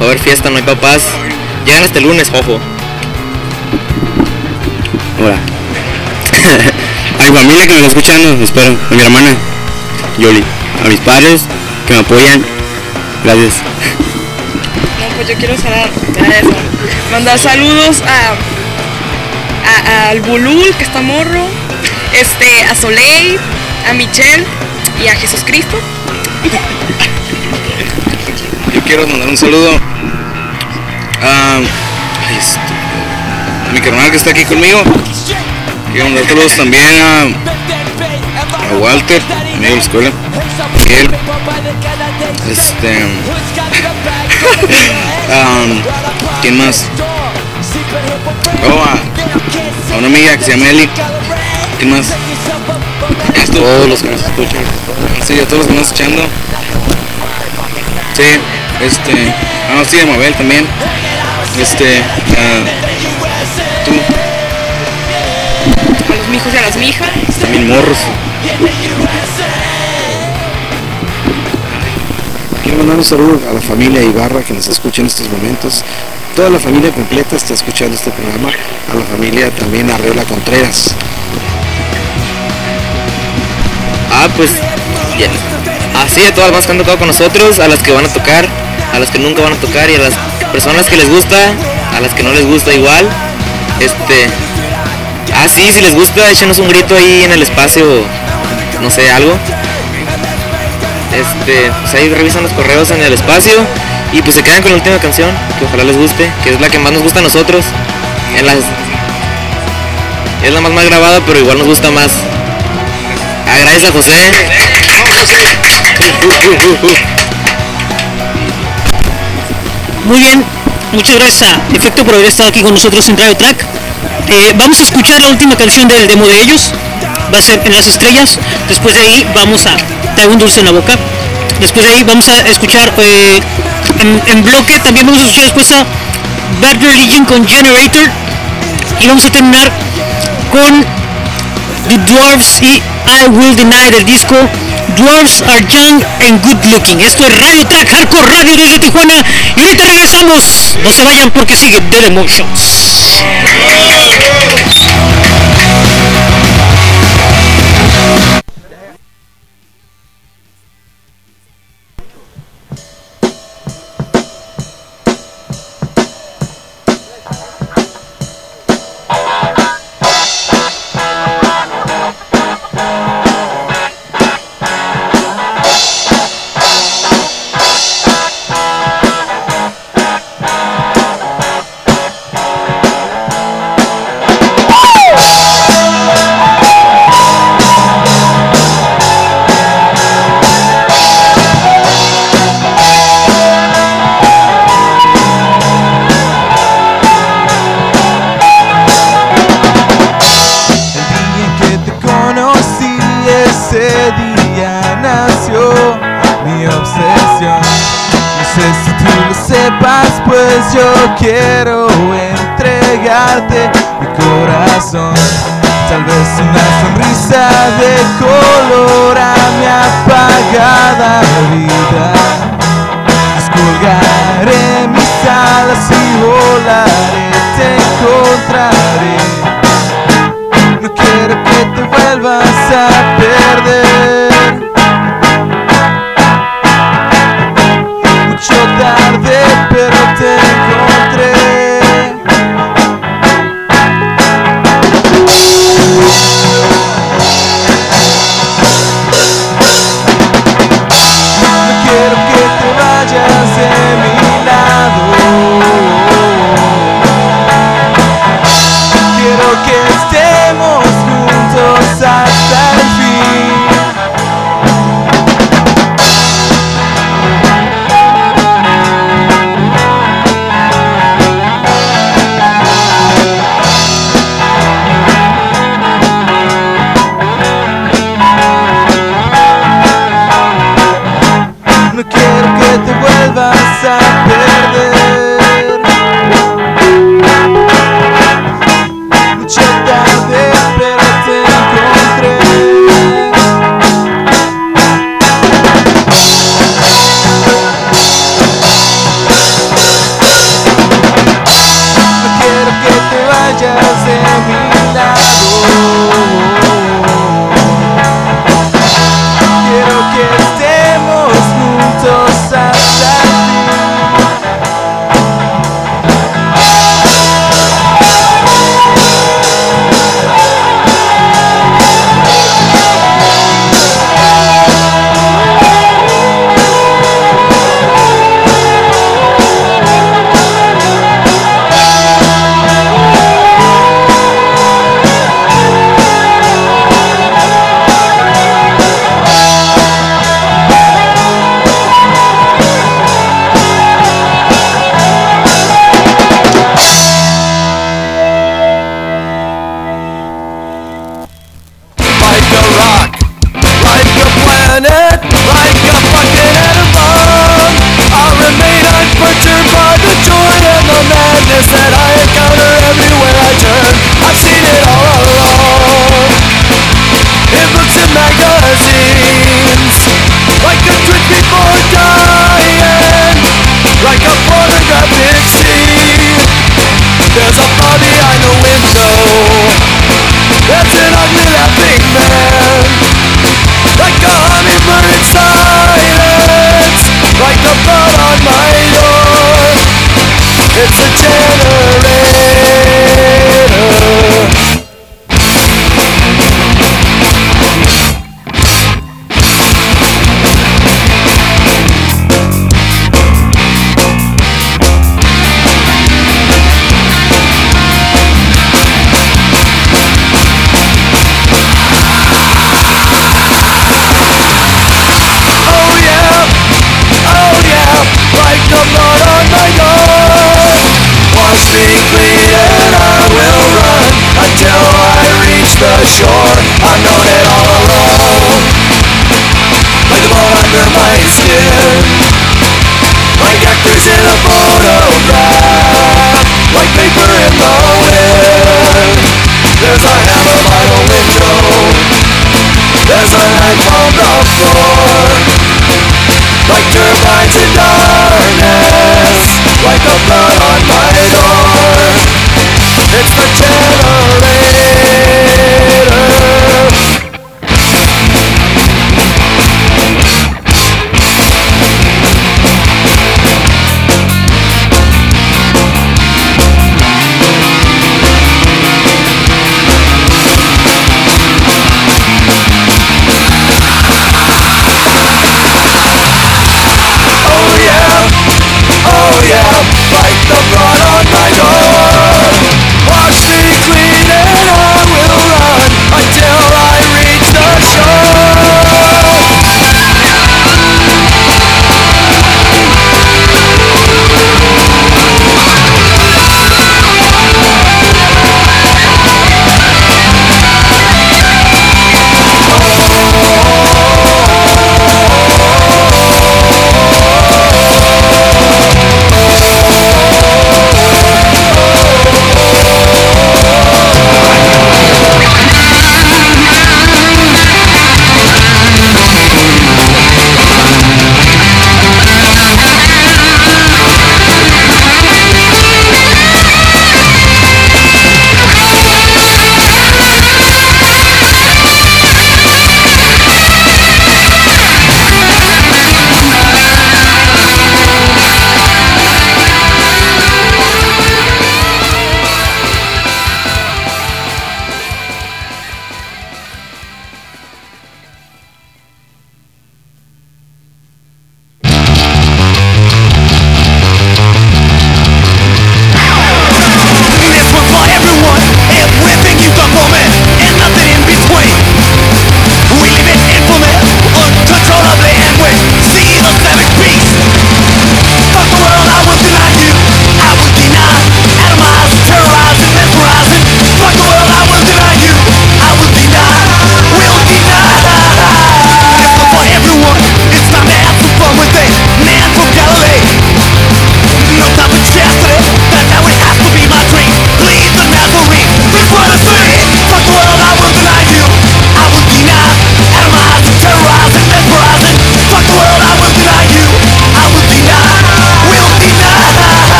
Va a haber fiesta, no hay papás. Llegan hasta el lunes, ojo. Hola. *laughs* a mi familia que me está escuchando, espero. A mi hermana, Yoli. A mis padres que me apoyan. Gracias. No, pues yo quiero salar- mandar saludos a, a- al Bulul, que está morro, este, a Soleil, a Michelle y a Jesús Cristo. Quiero mandar un saludo a, este, a mi carnal que está aquí conmigo. Quiero mandar saludos también a, a Walter, amigo de la escuela. Miguel. Este. *laughs* um, ¿Quién más? Oh, a, a una amiga que se llama Eli. ¿Quién más? Todo. Todos los que nos escuchan. Sí, a todos los que nos escuchando. Sí, este. Ah, sí, a Mabel también. Este. ah, tú, A los mijos y a las mijas. también morros. Quiero mandar un saludo a la familia Ibarra que nos escucha en estos momentos. Toda la familia completa está escuchando este programa. A la familia también Arreola Contreras. Ah, pues. Así a todas las que han tocado con nosotros, a las que van a tocar, a las que nunca van a tocar y a las personas que les gusta, a las que no les gusta igual. Este. Ah, sí, si les gusta, échenos un grito ahí en el espacio, no sé, algo. Este, pues ahí revisan los correos en el espacio y pues se quedan con la última canción, que ojalá les guste, que es la que más nos gusta a nosotros. En las, es la más mal grabada, pero igual nos gusta más. Ah, gracias a José. *laughs* *laughs* Muy bien, muchas gracias a Efecto por haber estado aquí con nosotros en Radio Track. Eh, vamos a escuchar la última canción del demo de ellos, va a ser En las estrellas. Después de ahí vamos a Traigo un dulce en la boca. Después de ahí vamos a escuchar eh, en, en bloque, también vamos a escuchar después a Bad Religion con Generator. Y vamos a terminar con The Dwarfs y I Will Deny del disco Dwarfs Are Young and Good Looking. Esto es Radio Track Hardcore Radio desde Tijuana y ahorita regresamos. No se vayan porque sigue Dead Yo quiero entregarte mi corazón. Tal vez una sonrisa de color a mi apagada vida. Descolgaré mis alas y volaré, te encontraré. No quiero que te vuelvas a perder. Mucho tarde,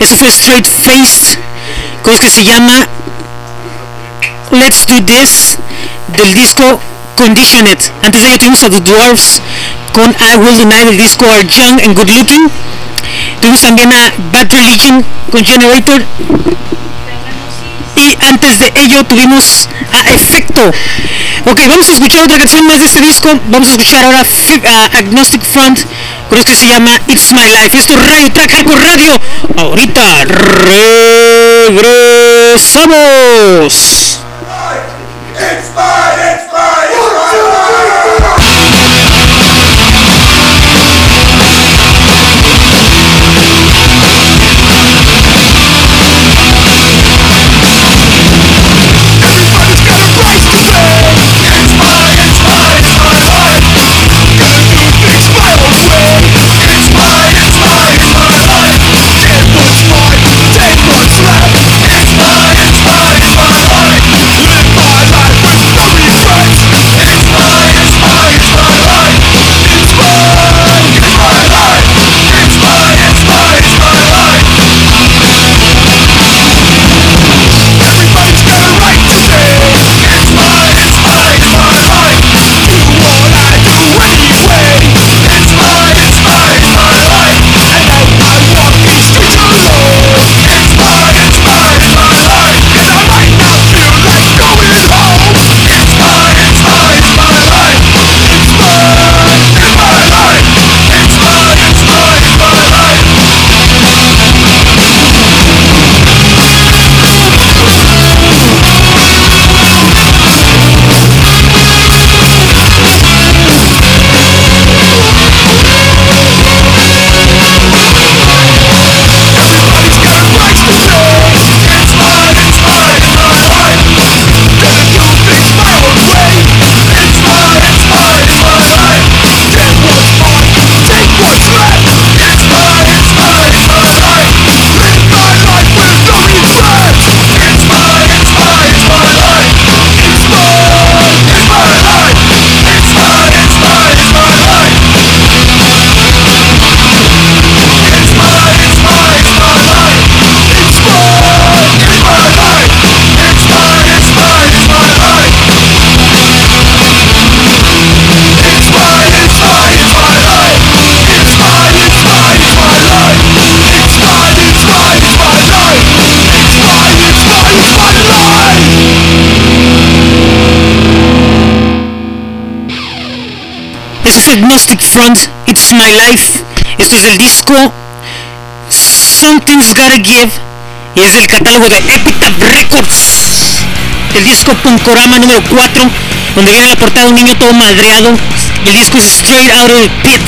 Eso fue Straight Face. Creo que se llama Let's Do This del disco Conditioned. Antes de ello tuvimos a The Dwarfs con I Will Deny del disco Are Young and Good Looking. Tuvimos también a Bad Religion con Generator. Y antes de ello tuvimos a Efecto. Ok, vamos a escuchar otra canción más de este disco. Vamos a escuchar ahora Agnostic Front con esto se llama It's My Life. Esto es Radio Track por Radio. Ahorita regresamos. Agnostic Front, It's My Life. Esto es el disco Something's Gotta Give y es del catálogo de Epitaph Records. El disco Punkorama número 4, donde viene la portada un niño todo madreado. El disco es Straight Out of the Pit.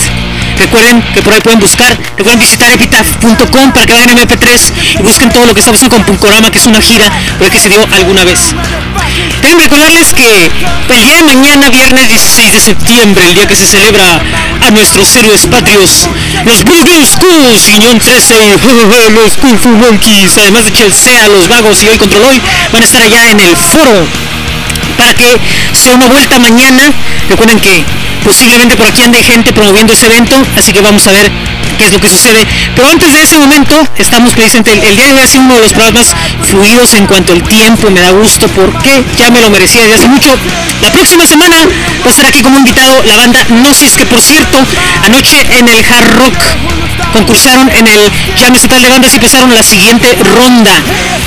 Recuerden que por ahí pueden buscar, recuerden visitar epitaph.com para que vayan a MP3 y busquen todo lo que estamos haciendo con Punkorama, que es una gira por que se dio alguna vez. Déjenme recordarles que el día de mañana, viernes 16 de septiembre, el día que se celebra a nuestros héroes patrios, los Bulldog Schools, Unión 13 y *laughs* los Kung Fu Monkeys, además de Chelsea, los Vagos y hoy Control Hoy, van a estar allá en el foro para que sea una vuelta mañana. Recuerden que posiblemente por aquí ande gente promoviendo ese evento, así que vamos a ver es lo que sucede. Pero antes de ese momento, estamos precisamente, el, día de hoy ha sido uno de los programas fluidos en cuanto al tiempo, me da gusto porque ya me lo merecía desde hace mucho. La próxima semana va a estar aquí como invitado la banda Gnosis, que por cierto, anoche en el Hard Rock concursaron en el Jam Estatal de Bandas y pasaron la siguiente ronda.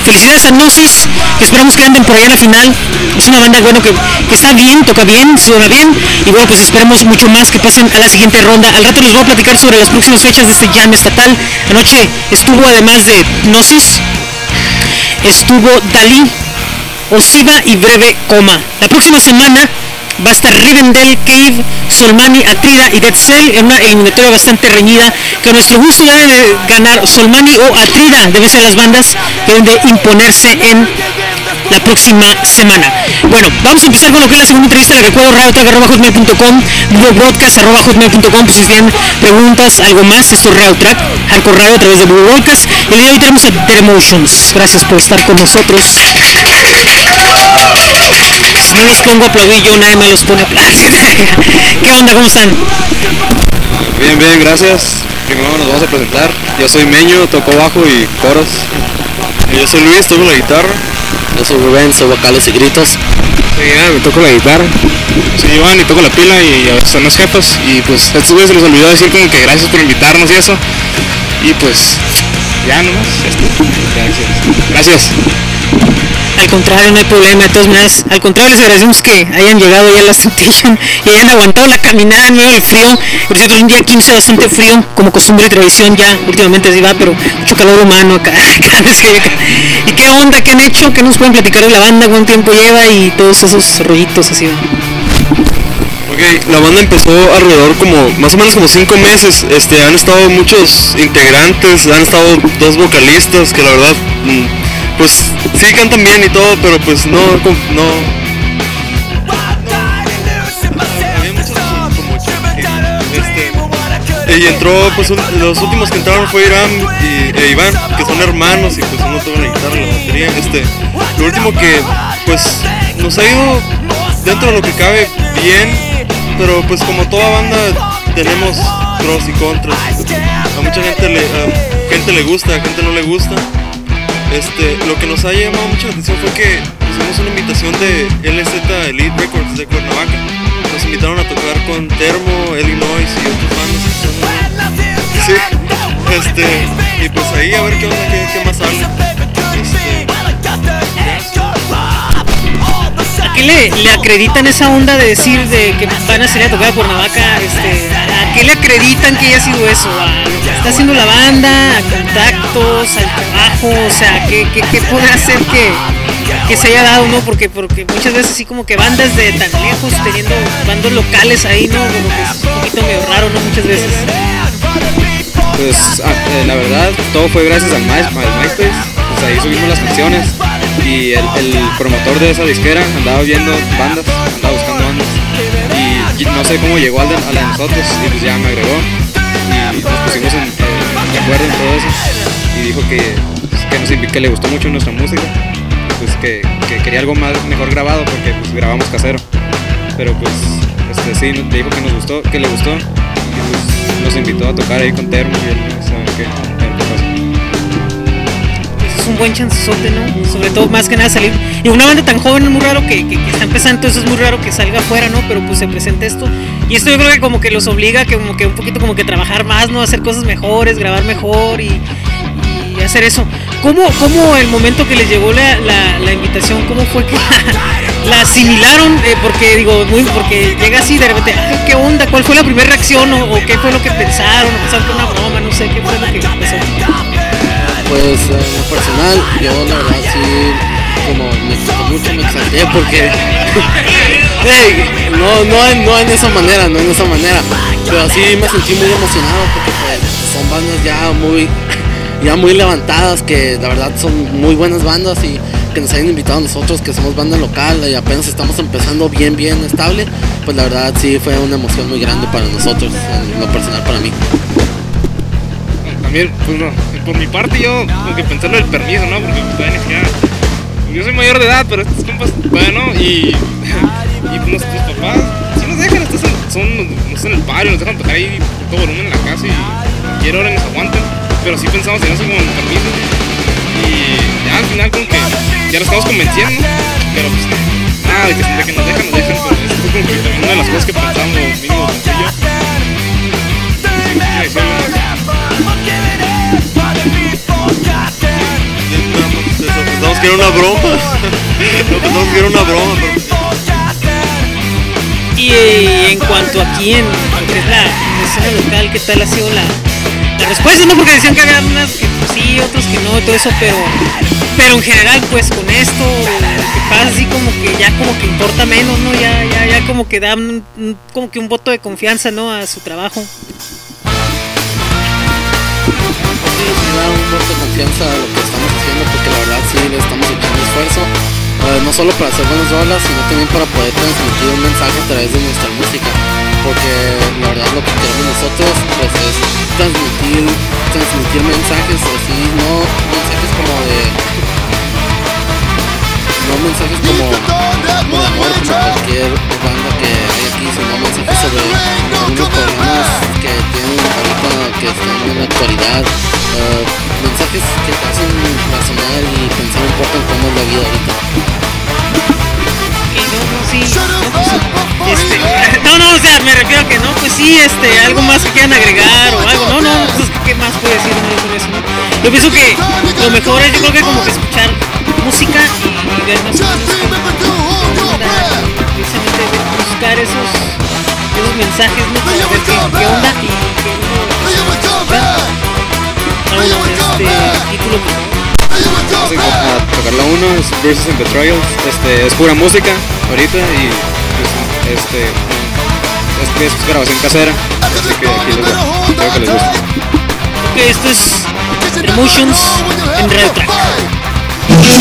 Felicidades a Gnosis, esperamos que anden por allá a la final. Es una banda bueno que, que está bien, toca bien, suena bien y bueno pues esperemos mucho más que pasen a la siguiente ronda. Al rato les voy a platicar sobre las próximas fechas de este Jam Estatal. Anoche estuvo además de Gnosis, estuvo Dalí, Osiva y Breve Coma. La próxima semana va a estar Rivendell, Cave, Solmani, Atrida y Dead Cell en una eliminatoria bastante reñida que a nuestro gusto debe de ganar Solmani o Atrida, deben ser las bandas que deben de imponerse en la próxima semana. Bueno, vamos a empezar con lo que es la segunda entrevista. Les recuerdo radiotrack.com, broadcast.com, pues si tienen preguntas, algo más, esto es Radio Track, Hardcore Radio a través de Blue Broadcast. El día de hoy tenemos a The. Gracias por estar con nosotros. No los pongo yo, nadie me los pone aplaudir. *laughs* ¿Qué onda? ¿Cómo están? Bien, bien, gracias. Primero nos vamos a presentar. Yo soy Meño, toco bajo y coros. Y yo soy Luis, toco la guitarra. Yo soy Rubén, soy vocales y gritos. Soy Iván, me toco la guitarra. Soy Iván y toco la pila y a veces son los jefes. Y pues a estos güeyes se les olvidó decir como que gracias por invitarnos y eso. Y pues ya nomás. Gracias. Gracias. Al contrario, no hay problema, de todas maneras. Al contrario, les agradecemos que hayan llegado ya a la *laughs* Temptation y hayan aguantado la caminada en medio frío. Por cierto, es un día 15 bastante frío, como costumbre y tradición ya últimamente así va, pero mucho calor humano acá. *laughs* cada vez que llega. ¿Y qué onda? ¿Qué han hecho? ¿Qué nos pueden platicar de la banda? ¿Cuánto tiempo lleva? Y todos esos rollitos así. Ok, la banda empezó alrededor como, más o menos como cinco meses. Este, han estado muchos integrantes, han estado dos vocalistas que la verdad, mm, pues sí cantan bien y todo, pero pues no, no. Y entró, pues los últimos que entraron fue Irán y e Iván, que son hermanos y pues uno toca la guitarra, la batería. Este, lo último que, pues, nos ha ido dentro de lo que cabe bien, pero pues como toda banda tenemos pros y contras. A mucha gente le, gente le gusta, a gente no le gusta. Este, lo que nos ha llamado mucho la atención fue que hicimos una invitación de LZ Elite Records de Cuernavaca. Nos invitaron a tocar con Termo, Illinois y que son- Sí, este, y pues ahí a ver qué onda, qué, qué más sale. Qué le, le acreditan esa onda de decir de que van a salir a tocar a Cuernavaca? Este, ¿A qué le acreditan que haya sido eso? ¿A lo que está haciendo la banda? ¿A contactos? ¿Al trabajo? O sea, ¿qué, qué, qué hacer que, que se haya dado, no? Porque, porque muchas veces así como que bandas de tan lejos teniendo bandos locales ahí, ¿no? Como que es un poquito medio raro, ¿no? Muchas veces. Pues ah, eh, la verdad, todo fue gracias al MySpace. Pues ahí subimos las canciones y el, promotor de esa disquera andaba viendo bandas, andaba buscando bandas. Y no sé cómo llegó al de, a la de nosotros y pues ya me agregó. Y nos pusimos en, eh, acuerdo en todo eso. Y dijo que, pues, que, nos que le gustó mucho nuestra música. Pues que, que quería algo más mejor grabado porque pues grabamos casero. Pero pues este, sí, le dijo que nos gustó, que le gustó. Y pues nos invitó a tocar ahí con Termo y él qué, a es un buen chancesote, ¿no? Sobre todo más que nada salir. Y una banda tan joven es muy raro que, que- que está empezando, entonces es muy raro que salga afuera, ¿no? Pero pues se presenta esto. Y esto yo creo que como que los obliga que como que un poquito como que trabajar más, ¿no? Hacer cosas mejores, grabar mejor y, y hacer eso. ¿Cómo, cómo el momento que les llegó la, la- la invitación, cómo fue que la, la asimilaron? Eh, porque digo, muy, porque llega así de repente, "Ay, ¿qué onda? ¿Cuál fue la primera reacción? ¿O, o qué fue lo que pensaron? ¿O pensaron que una broma? No sé, ¿qué fue lo que pasó? Pues en lo personal, yo la verdad sí como me gustó mucho, me exalté porque *laughs* Ey, no, no, en- no en esa manera, no en esa manera, pero sí me sentí muy emocionado porque pues, son bandas ya muy, *laughs* ya muy levantadas que la verdad son muy buenas bandas y que nos hayan invitado a nosotros que somos banda local y apenas estamos empezando bien, bien estable, pues la verdad sí fue una emoción muy grande para nosotros, en lo personal para mí. También, pues no, por mi parte yo como que pensé lo del permiso, ¿no? Porque todavía ni siquiera- Yo soy mayor de edad, pero estos compas, bueno, y, *laughs* y pues nuestros papás, si nos dejan, estos son, en el barrio, nos dejan tocar ahí todo volumen en la casa y cualquier hora nos aguantan, pero sí pensamos en eso como en el permiso. Y ya al final como que ya lo estamos convenciendo, pero pues nada, de que, de que nos dejan, nos dejan, pero eso como que también una de las cosas que pensamos, mínimo yo. Sí, sí, decía Pensamos que era una broma, *laughs* no pensamos que era una broma, Y eh, en cuanto aquí en lo que es la, escena local, ¿qué tal ha sido la, la respuesta? No, porque decían que había unas que pues, sí, otros que no, y todo eso, pero, pero en general, pues con esto, lo que pasa así como que ya como que importa menos, ¿no? Ya, ya, ya como que dan como que un voto de confianza, ¿no? A su trabajo. De confianza a lo que estamos haciendo porque la verdad sí le estamos echando esfuerzo eh, no solo para hacer buenas rolas sino también para poder transmitir un mensaje a través de nuestra música porque la verdad lo que queremos nosotros pues es transmitir transmitir mensajes así no mensajes como de no mensajes como como cualquier banda que hay aquí sino mensajes sobre algunos problemas que tienen ahorita que están en la actualidad. Eh, mensajes que te hacen razonar y pensar un poco en cómo es la vida ahorita. Y no, no, sí, no, pues, este, no, no, o sea, me refiero a que no, pues sí, este, algo más que quieran agregar o algo, no, no, pues ¿qué más puede decir uno sobre eso, no? Yo pienso que lo mejor es, yo creo que como que escuchar música y ver más o mensajes, ¿no? Para ver qué, qué onda y qué uno Ah, bueno, este título. Vamos a a tocar la 1, es Versus and Betrayals, este, es pura música ahorita y pues, este, es, es grabación casera, así que aquí les va, espero que les guste. Ok, esto es Emotions en Radio Track. It's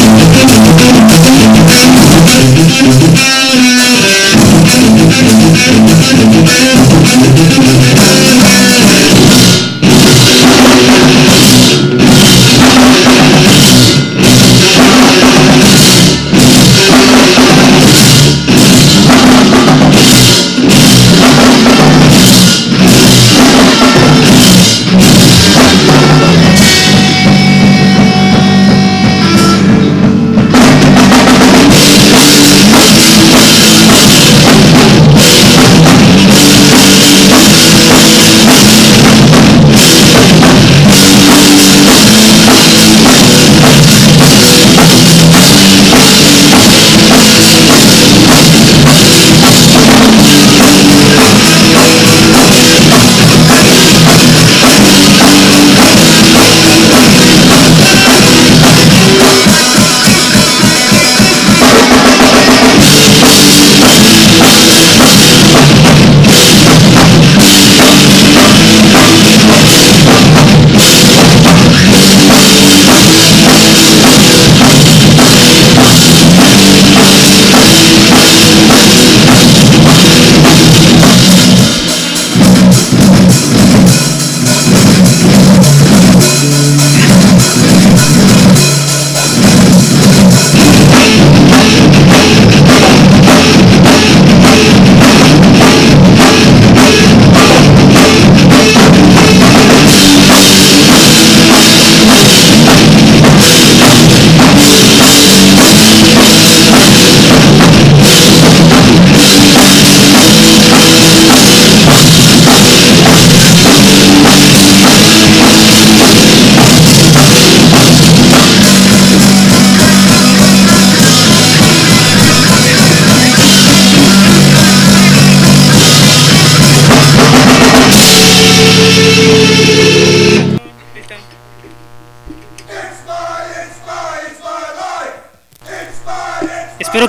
my,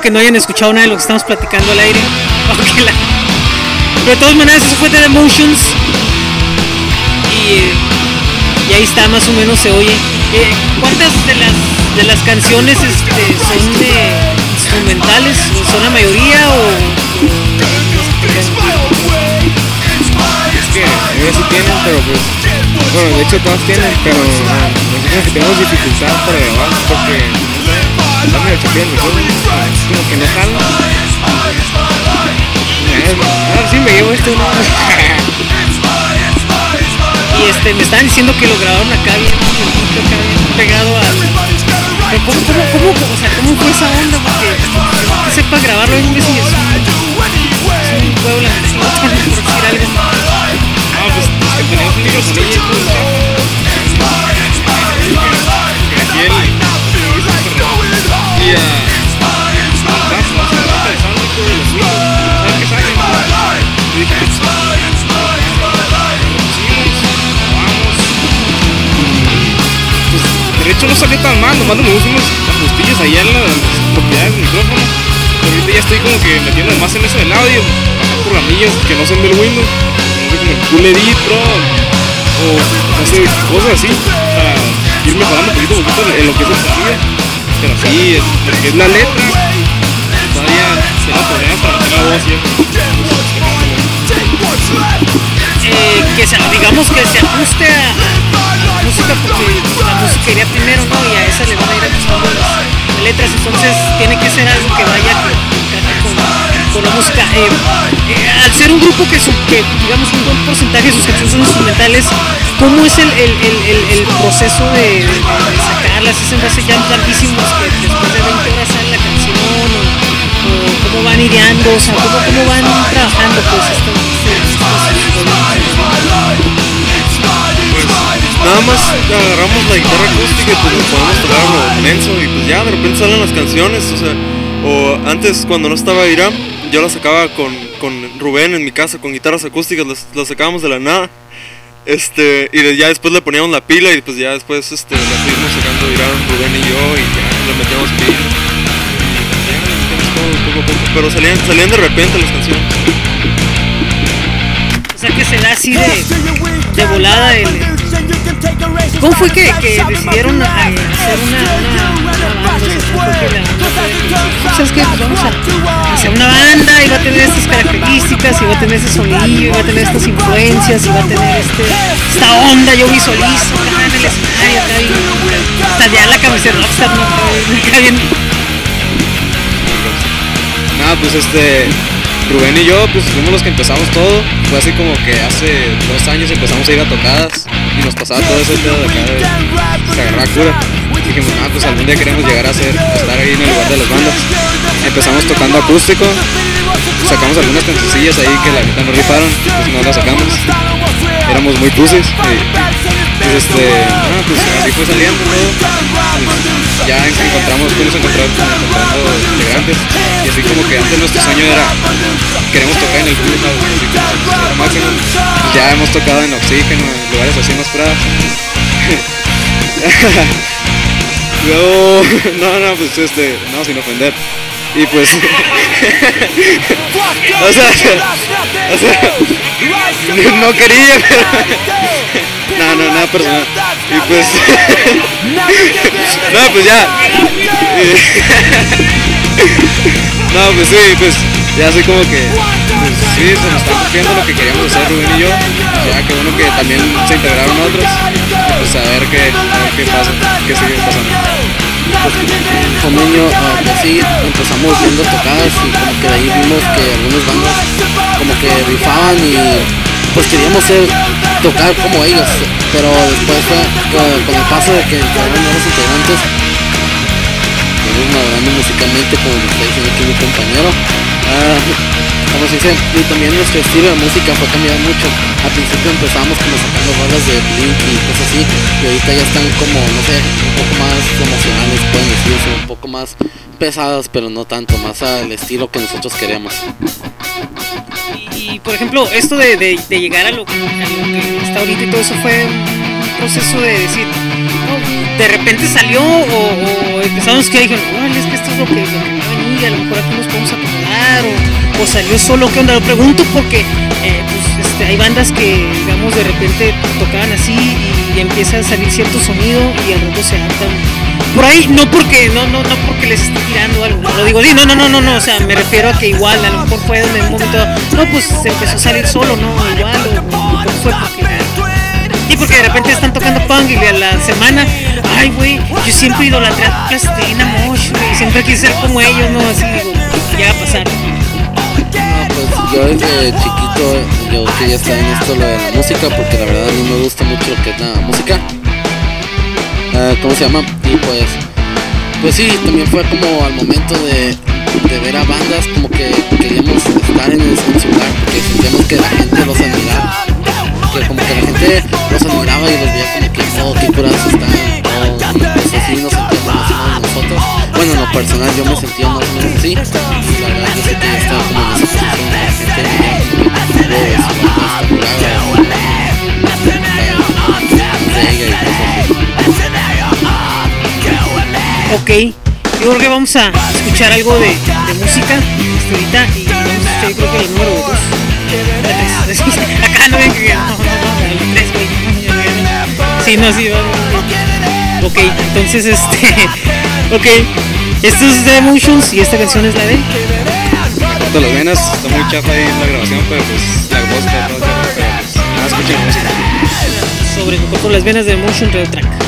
que no hayan escuchado nada de lo que estamos platicando al aire. *laughs* La- Pero de todas maneras, eso fue The Emotions. Y, y ahí está, más o menos se oye. Eh, ¿Cuántas de las, de las canciones este, son de instrumentales? ¿Son la mayoría o.? Es que ellos sí tienen, pero pues. Bueno, de hecho todas tienen, pero nosotros que tenemos dificultad para grabar porque es como que no sí me llevo esto, ¿no? *laughs* Y este, me estaban diciendo que lo grabaron acá bien, acá bien pegado. Pero ¿Cómo, cómo, cómo, o sea, ¿cómo fue esa onda? Porque que sepa grabarlo en un mes y es un, por decir algo. No, pues un micrófono y aquí el. De hecho no salió tan mal, nomás le puse unos ajustillos allá en las propiedades del micrófono. Ahorita ya estoy como que metiendo más en eso del audio, bajar programillas que no sean del Windows, como Cool Edit Pro, o no sé, cosas así, para ir mejorando un poquito poquito en lo que es el. Pero sí, es- es la letra, todavía se la problemas para meter la voz. Eh, que digamos que se ajuste a, la música porque la música iría primero, ¿no? Y a esa le van a ir ajustando las, letras, entonces tiene que ser algo que vaya con, con la música. Eh, al ser un grupo que, su, que digamos un buen porcentaje de sus canciones son instrumentales, ¿cómo es el, proceso de, de- sacarlas? ¿Es en base ya larguísimos que después de 20 horas sale la canción? ¿O, cómo van ideando? O sea, ¿cómo, cómo van trabajando pues esto? Nada más agarramos la guitarra acústica y pues podemos tocar lo menso y pues ya de repente salen las canciones, o sea, o antes cuando no estaba Irán, yo la sacaba con, con Rubén en mi casa con guitarras acústicas, las, las sacábamos de la nada. Este, y ya después le poníamos la pila y pues ya después este, la fuimos sacando Rubén y yo y ya le metíamos pila. Pero salían, salían de repente las canciones. O sea que se da así de, de volada el... ¿Cómo fue que, decidieron eh, hacer una, una, una banda? O sea, ¿cómo fue que. Pues vamos a hacer una banda y va a tener estas características y va a tener ese sonido y va a tener estas influencias y va a tener este, esta onda, yo visualizo acá en el escenario, acá bien, hasta ya la camiseta rockstar, ¿no? Acá bien, Nada, pues este, Rubén y yo, pues fuimos los que empezamos todo. Fue así como que hace dos años empezamos a ir a tocadas y nos pasaba todo ese pedo de acá de se agarraba cura. Dijimos, ah, pues algún día queremos llegar a ser, estar ahí en el lugar de las bandas. Empezamos tocando acústico, sacamos algunas cancioncillas ahí que la neta no rifaron, pues no las sacamos. Éramos muy puses. Y, pues este, no, pues así fue saliendo todo. Ya encontramos, fuimos encontrar, encontrando integrantes. Y así como que antes nuestro sueño era, queremos tocar en el. Pues ya hemos tocado en oxígeno, en lugares así más pradas. *laughs* Luego, no, no, pues este, no, sin ofender. Y pues, *laughs* o sea, o sea, *laughs* no quería, pero, no, no, nada personal. Y pues, *laughs* no, pues ya. *laughs* No, pues sí, pues ya sé como que, pues sí, se nos está cumpliendo lo que queríamos hacer Rubén y yo. Ya que bueno que también se integraron otros. Pues a ver qué, qué pasa, qué sigue pasando. convenio ah, que así empezamos viendo tocadas y como que de ahí vimos que algunas bandas como que rifaban y pues queríamos ser, tocar como ellos pero después fue con, el paso de que entraron nuevos integrantes fuimos madurando musicalmente como me está diciendo aquí mi compañero. Ah, como se dice y también nuestro estilo de música fue cambiando mucho. Al principio empezamos como sacando rolas de Blink y cosas así y ahorita ya están como no sé un poco más emocionales pueden decirse un poco más pesadas pero no tanto más al estilo que nosotros queremos Y, y, por ejemplo, esto de, de- llegar a lo, que- está ahorita y todo eso fue un proceso de decir, de repente salió o, empezamos que dijeron, órale, es que esto es lo que, lo va a venir y a lo mejor aquí nos podemos acomodar o, o salió solo, ¿qué onda? Lo pregunto porque eh, pues, este, hay bandas que, digamos, de repente tocaban así y, empieza a salir cierto sonido y al rato se adaptan. Por ahí, no porque, no, no, no porque les esté tirando algo, no lo digo, sí, no, no, no, no, no, o sea, me refiero a que igual, a lo mejor fue donde en un momento, no, pues se empezó a salir solo, ¿no? Igual, o, o fue porque Sí, porque de repente están tocando punk y a la semana, ay, güey, yo siempre idolatré a Plastilina Mosh, siempre quise ser como ellos, ¿no? Así, digo, ya va a pasar. No, pues yo desde chiquito yo quería estar en esto lo de la música porque la verdad a mí me gusta mucho lo que es la música. Ah, ¿Cómo se llama? Y pues, pues sí, también fue como al momento de, de ver a bandas como que queríamos estar en, el, lugar porque sentíamos que la gente los admiraba. Que como que la gente los admiraba y los veía como que, oh, qué están. Así nos sentíamos nosotros. Bueno, en lo personal yo me sentía más o menos así. La verdad yo que estaba como en esa posición oh. Ok, yo creo que vamos a escuchar algo de, de música este, ahorita y vamos a escuchar yo creo que el número 2. Acá no ven que no, no, no, el 3, güey. Sí, no, sí, vamos. Ok, entonces este. Ok, esto es The Emotions y esta canción es la de. corto las venas, está muy chafa ahí la grabación, pero pues la voz está toda chafa, pero pues nada, escuchen la música. sobre corto las venas de Emotion Red Track.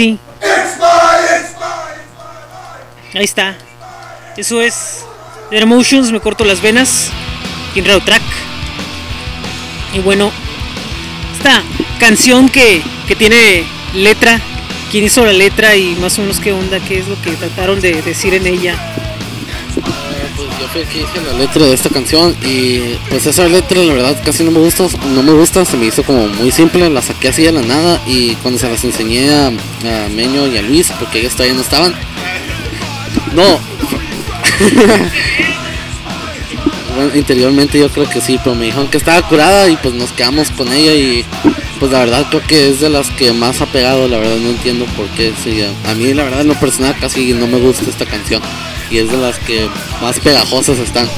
Así. Ahí está. Eso es The Emotions, me corto las venas. Y en Radio Track. Y bueno, esta canción que, que tiene letra, quién hizo la letra y más o menos qué onda, qué es lo que trataron de decir en ella. El que hice la letra de esta canción y pues esa letra la verdad casi no me gusta, no me gusta, se me hizo como muy simple, la saqué así de la nada y cuando se las enseñé a, a Meño y a Luis, porque ellos todavía no estaban, no, *laughs* bueno, interiormente yo creo que sí, pero me dijeron que estaba curada y pues nos quedamos con ella y pues la verdad creo que es de las que más ha pegado, la verdad no entiendo por qué. sí, a mí la verdad en lo personal casi no me gusta esta canción y es de las que más pegajosas están.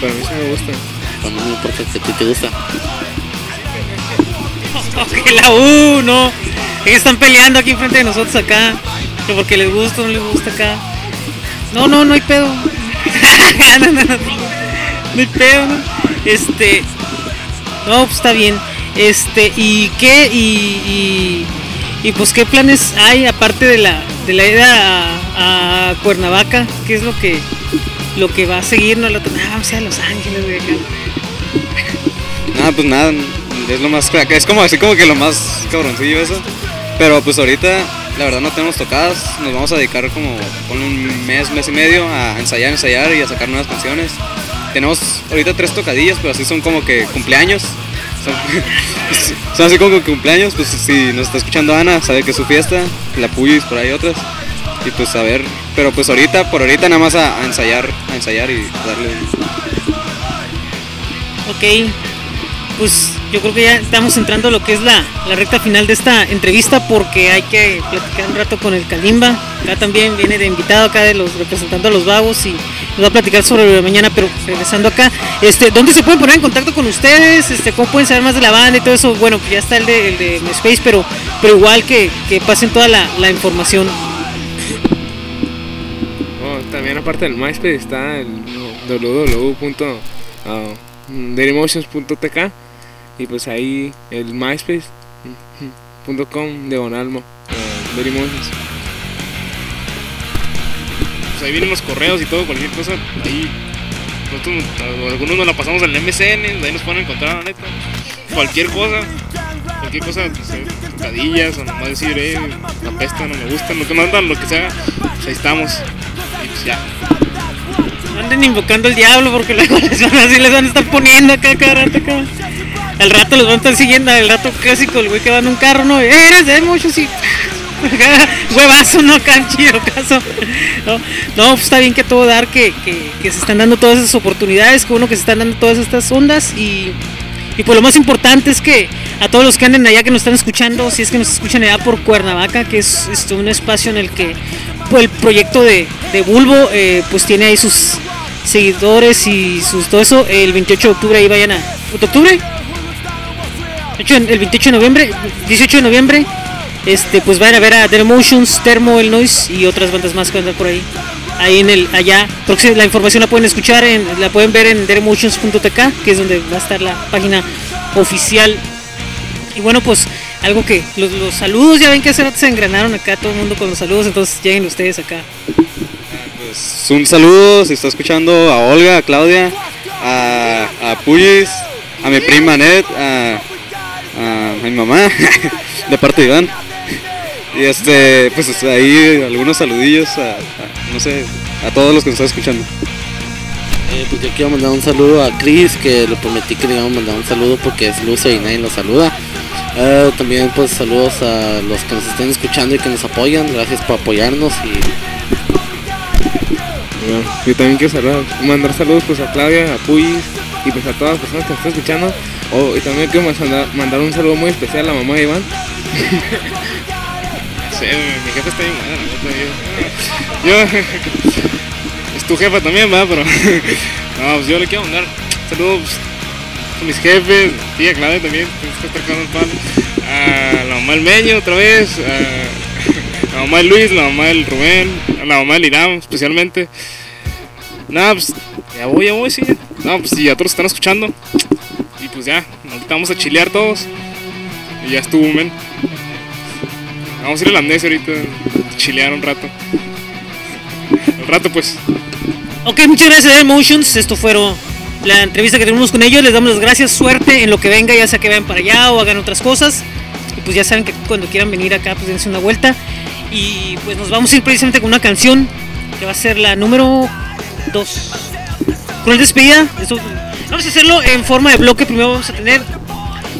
Para mí sí me gusta. A mí no me importa que a ti te gusta. *laughs* que la U, no. Ellos están peleando aquí enfrente de nosotros acá. Que porque les gusta o no les gusta acá. No, no, no hay pedo. *laughs* no, no, no, no hay pedo, ¿no? Este. No, pues está bien. Este, ¿y qué? Y, y, y pues qué planes hay aparte de la de la ida a, a Cuernavaca? ¿Qué es lo que lo que va a seguir? No, lo, ah, vamos a Los Ángeles, güey. Nada, *laughs* pues nada, es lo más. Es como así como que lo más cabroncillo eso. Pero pues ahorita, la verdad no tenemos tocadas. Nos vamos a dedicar como con un mes, mes y medio a ensayar, ensayar y a sacar nuevas canciones. Tenemos ahorita tres tocadillas, pero así son como que cumpleaños. Son, *laughs* son así como que cumpleaños, pues si nos está escuchando Ana, sabe que es su fiesta, la Puyis, por ahí otras. Y pues a ver, pero pues ahorita, por ahorita nada más a, ensayar, a ensayar y darle Ok, pues yo creo que ya estamos entrando a lo que es la, la recta final de esta entrevista porque hay que platicar un rato con el Kalimba. Acá también viene de invitado acá de los representando a los vagos y nos va a platicar sobre lo mañana, pero regresando acá, este, ¿dónde se pueden poner en contacto con ustedes? Este, ¿cómo pueden saber más de la banda y todo eso? Bueno, ya está el de, el de MySpace, pero, pero igual que, que pasen toda la, la información. También aparte del MySpace está el www.dailymotions.tk y pues ahí el myspace.com diagonal mo- eh. Pues ahí vienen los correos y todo, cualquier cosa, ahí nosotros, algunos nos la pasamos al MSN, ahí nos pueden encontrar neta. Cualquier cosa, cualquier cosa, eh, tocadillas o nomás decir, eh, la pesta no me gusta, lo que mandan, lo que sea, pues ahí estamos. Y ya. Anden invocando al diablo porque les van, así les van a estar poniendo acá cada rato acá. Al rato los van a estar siguiendo, al rato clásico, el güey que va en un carro, ¿no? "Eh, Eres de mucho, sí. Huevazo, no, can chido caso. No, no, pues está bien que todo dar, que, que, se están dando todas esas oportunidades, que uno que se están dando todas estas ondas y, y pues lo más importante es que a todos los que anden allá que nos están escuchando, si es que nos escuchan allá por Cuernavaca, que es este, un espacio en el que pues, el proyecto de, de Bulbo eh, pues tiene ahí sus seguidores y sus todo eso, el 28 de octubre ahí vayan a... ¿de octubre? El 28 de noviembre, 18 de noviembre, este, pues vayan a ver a The Emotions, Thermo, El Noise y otras bandas más que andan por ahí. Ahí en el, allá, la información la pueden escuchar, en, la pueden ver en theemotions.tk, que es donde va a estar la página oficial. Y bueno, pues algo que los, los saludos, ya ven que hace rato se engranaron acá todo el mundo con los saludos, entonces lleguen ustedes acá. Pues un saludo, si está escuchando a Olga, a Claudia, a, a Puyis, a mi prima Ned, a, a mi mamá, *laughs* de parte de Iván. Y este, pues ahí algunos saludillos a, a, no sé, a todos los que nos están escuchando. Eh, pues yo quiero mandar un saludo a Chris, que le prometí que le íbamos a mandar un saludo porque es Luce y nadie lo saluda. Eh, también pues saludos a los que nos estén escuchando y que nos apoyan, gracias por apoyarnos y Bueno, yo también quiero saludar, mandar saludos pues a Claudia, a Puyis y pues a todas las personas que nos están escuchando. Oh, y también quiero mandar, mandar un saludo muy especial a la mamá de Iván. *laughs* Sí, mi jefa está bien buena, la neta, yo, yo- *laughs* es tu jefa también, va, pero *laughs* no, pues yo le quiero mandar saludos mis jefes, tía Claudia también, que está tocando el palo, a la mamá del Meño otra vez, a *laughs* la mamá de Luis, la mamá del Rubén, a la mamá del Irán especialmente. Nada, pues ya voy, ya voy, sí. ya. No, pues si a todos están escuchando. Y pues ya, ahorita vamos a chilear todos. Y ya estuvo, men. Vamos a ir a la amnesia ahorita, chilear un rato. Un rato pues. Ok, muchas gracias a Emotions. Esto fueron la entrevista que tenemos con ellos. Les damos las gracias, suerte en lo que venga, ya sea que vayan para allá o hagan otras cosas. Y pues ya saben que cuando quieran venir acá, pues dense una vuelta. Y pues nos vamos a ir precisamente con una canción que va a ser la número 2. Cruel despedida. Esto- vamos a hacerlo en forma de bloque. Primero vamos a tener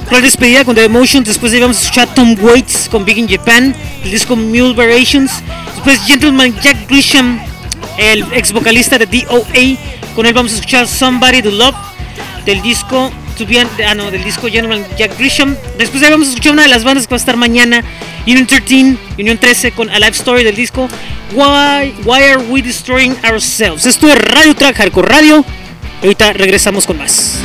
Cruel despedida con The Emotions. Después vamos a escuchar Tom Waits con Big in Japan. El disco Mule Variations. Después Gentleman Jack Grisham, el ex vocalista de DOA. Con él vamos a escuchar Somebody to Love del disco ah, no, del disco Gentleman Jack Grisham. Después de ahí vamos a escuchar una de las bandas que va a estar mañana, Union 13, Union 13 con A Life Story del disco Why, Why Are We Destroying Ourselves. Esto es Radio Track Hardcore Radio. Ahorita regresamos con más.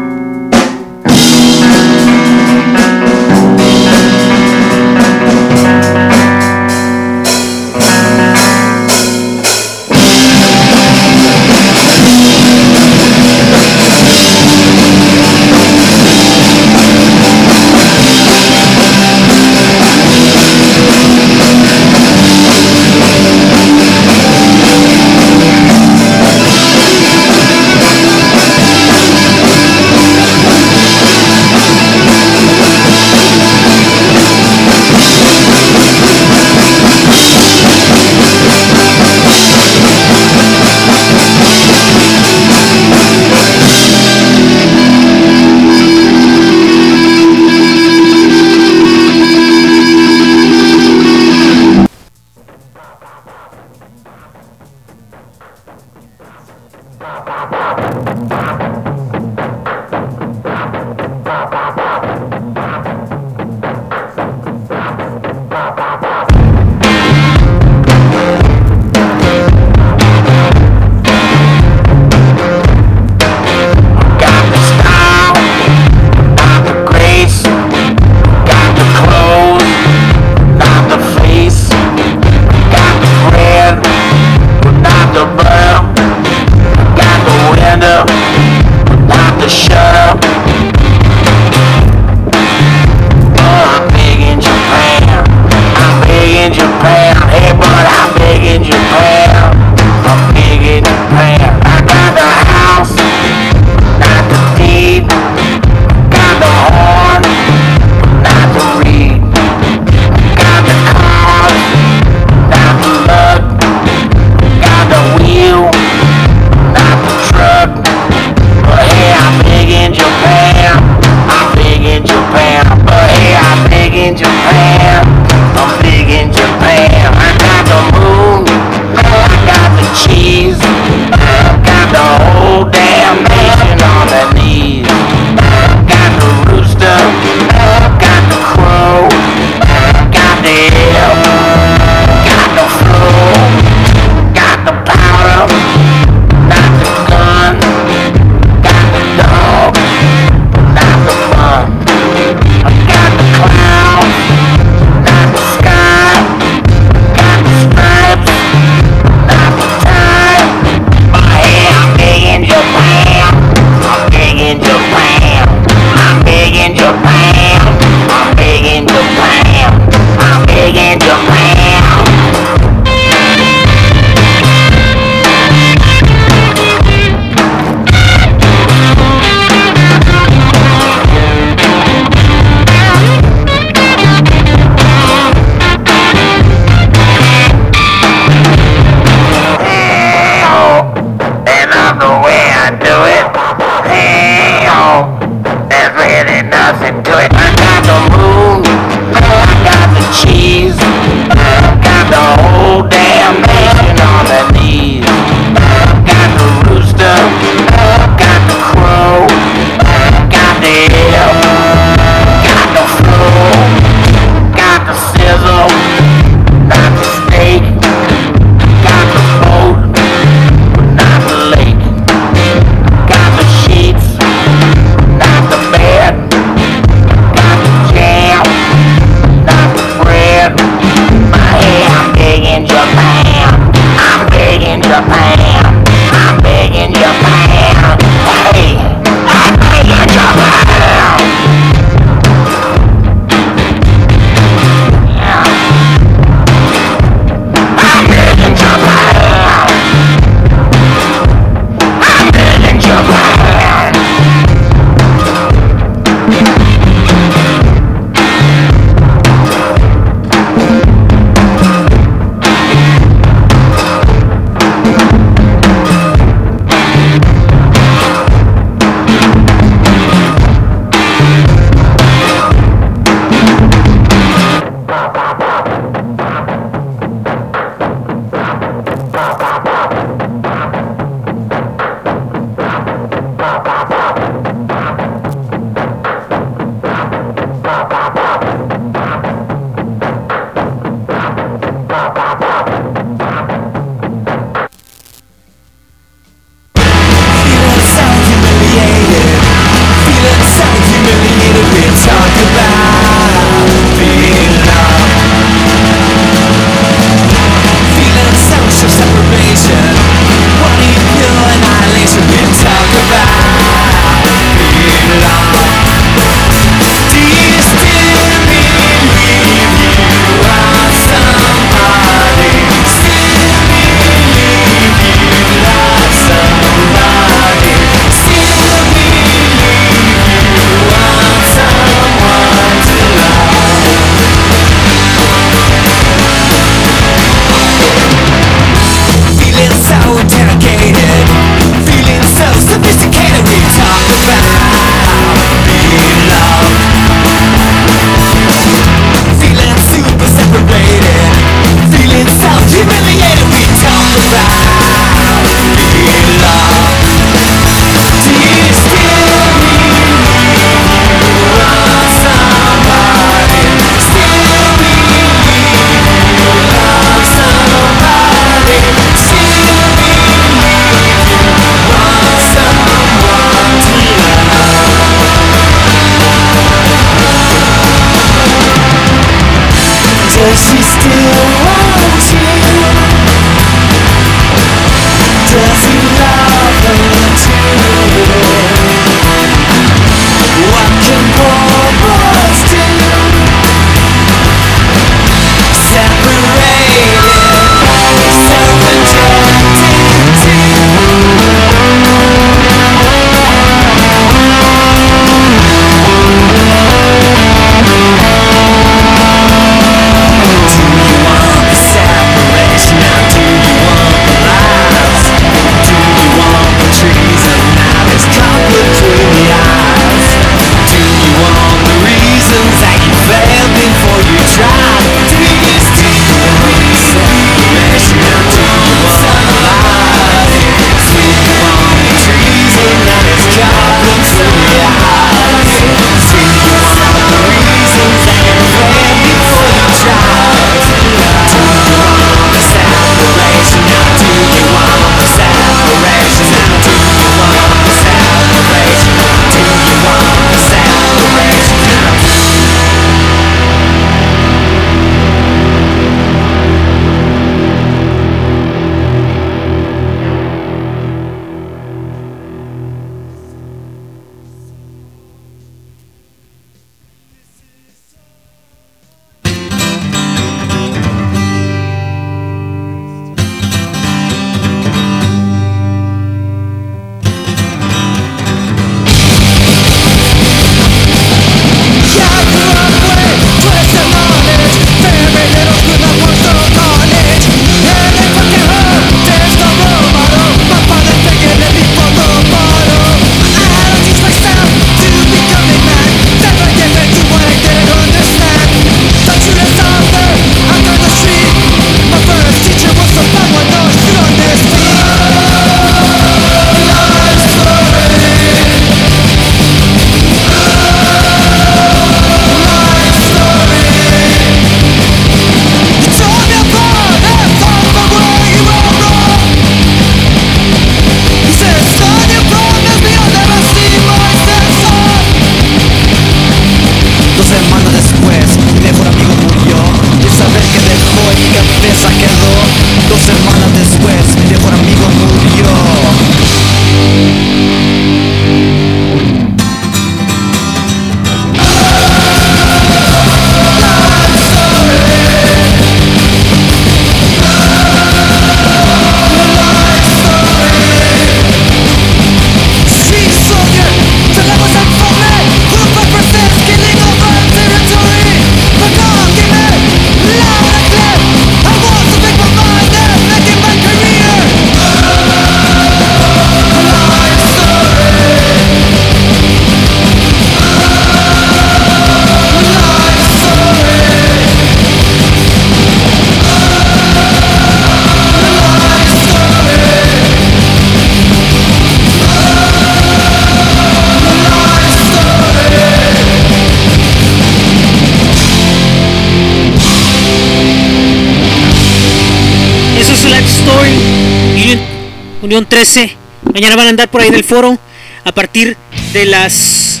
Unión 13. Mañana van a andar por ahí en el foro a partir de las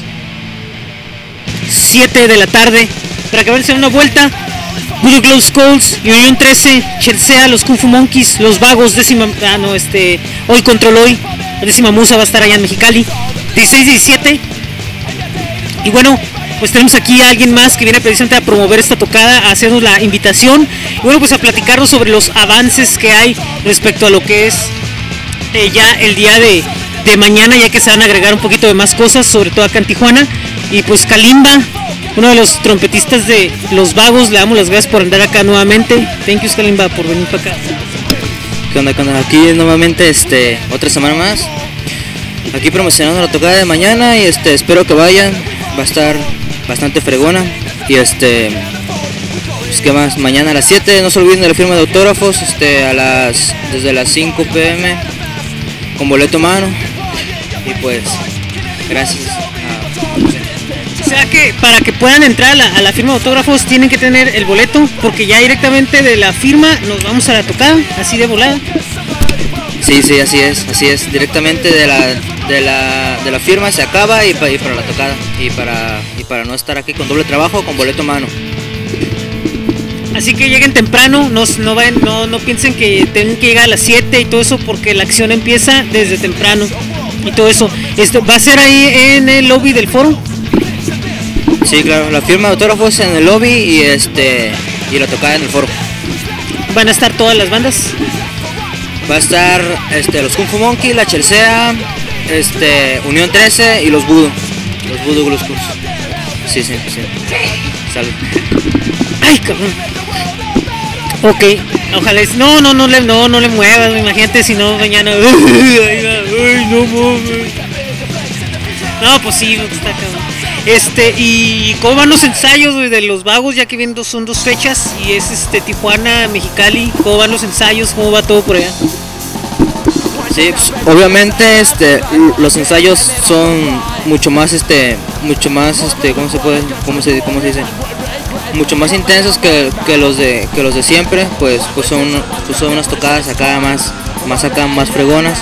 7 de la tarde para que vayan una vuelta. Glow Skulls y Unión 13, Chelsea, los Kung Fu Monkeys, los Vagos, décima, ah no, este, hoy Control Hoy, la décima musa va a estar allá en Mexicali, 16 17. Y bueno, pues tenemos aquí a alguien más que viene precisamente a promover esta tocada, a hacernos la invitación, y bueno, pues a platicarnos sobre los avances que hay respecto a lo que es eh, ya el día de, de mañana, ya que se van a agregar un poquito de más cosas, sobre todo acá en Tijuana. Y pues Kalimba, uno de los trompetistas de Los Vagos, le damos las gracias por andar acá nuevamente. Thank you Kalimba por venir para acá. ¿Qué onda, qué onda? Aquí nuevamente este, otra semana más. Aquí promocionando la tocada de mañana y este espero que vayan. Va a estar bastante fregona. Y este pues qué más, mañana a las 7 no se olviden de la firma de autógrafos, este a las desde las 5 pm con boleto a mano. Y pues gracias. O sea que para que puedan entrar a la, a la firma de autógrafos tienen que tener el boleto, porque ya directamente de la firma nos vamos a la tocada, así de volada. Sí, sí, así es, así es. Directamente de la, de la, de la firma se acaba y, pa- y para la tocada. Y para, y para no estar aquí con doble trabajo, con boleto a mano. Así que lleguen temprano, no, no, vayan- no, no piensen que tienen que llegar a las 7 y todo eso, porque la acción empieza desde temprano y todo eso. Esto va a ser ahí en el lobby del foro. Sí, claro, la firma de autógrafos en el lobby y este y la tocada en el foro. Van a estar todas las bandas. Va a estar este, los Kung Fu Monkey, la Chelsea, este, Unión 13 y los Voodoo. Los Voodoo Blues Clubs. Sí, sí, sí. Salud. Ay, cabrón. Ok, ojalá es. No, no, no le, no, no le muevas, imagínate si no mañana. *laughs* Ay, no mames. No, pues sí, está cabrón. Este, y cómo van los ensayos de los vagos, ya que viendo son dos fechas y es este Tijuana, Mexicali, cómo van los ensayos, cómo va todo por allá. Sí, pues, obviamente este los ensayos son mucho más este mucho más este ¿cómo se puede cómo se cómo se dice? Mucho más intensos que, que los de que los de siempre, pues pues son pues son unas tocadas acá más más acá más fregonas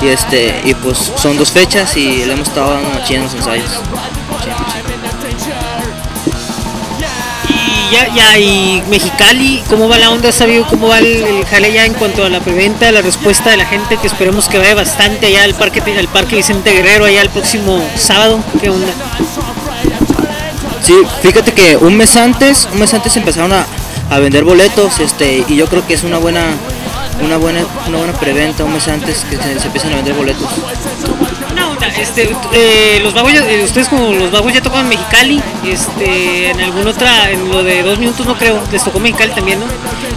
y este y pues son dos fechas y le hemos estado dando machín en los ensayos. Y ya, ya, y Mexicali, ¿cómo va la onda? ¿Has sabido cómo va el, el jale ya en cuanto a la preventa, la respuesta de la gente? Que esperemos que vaya bastante allá al parque, al parque Vicente Guerrero, allá el próximo sábado. ¿Qué onda? Sí, fíjate que un mes antes, un mes antes empezaron a, a vender boletos, este, y yo creo que es una buena, una buena, una buena preventa un mes antes que se, se empiezan a vender boletos. Este, eh, los ya- eh, ustedes como los vagos ya tocan Mexicali, este, en alguna otra, en lo de dos minutos no creo, les tocó Mexicali también, ¿no?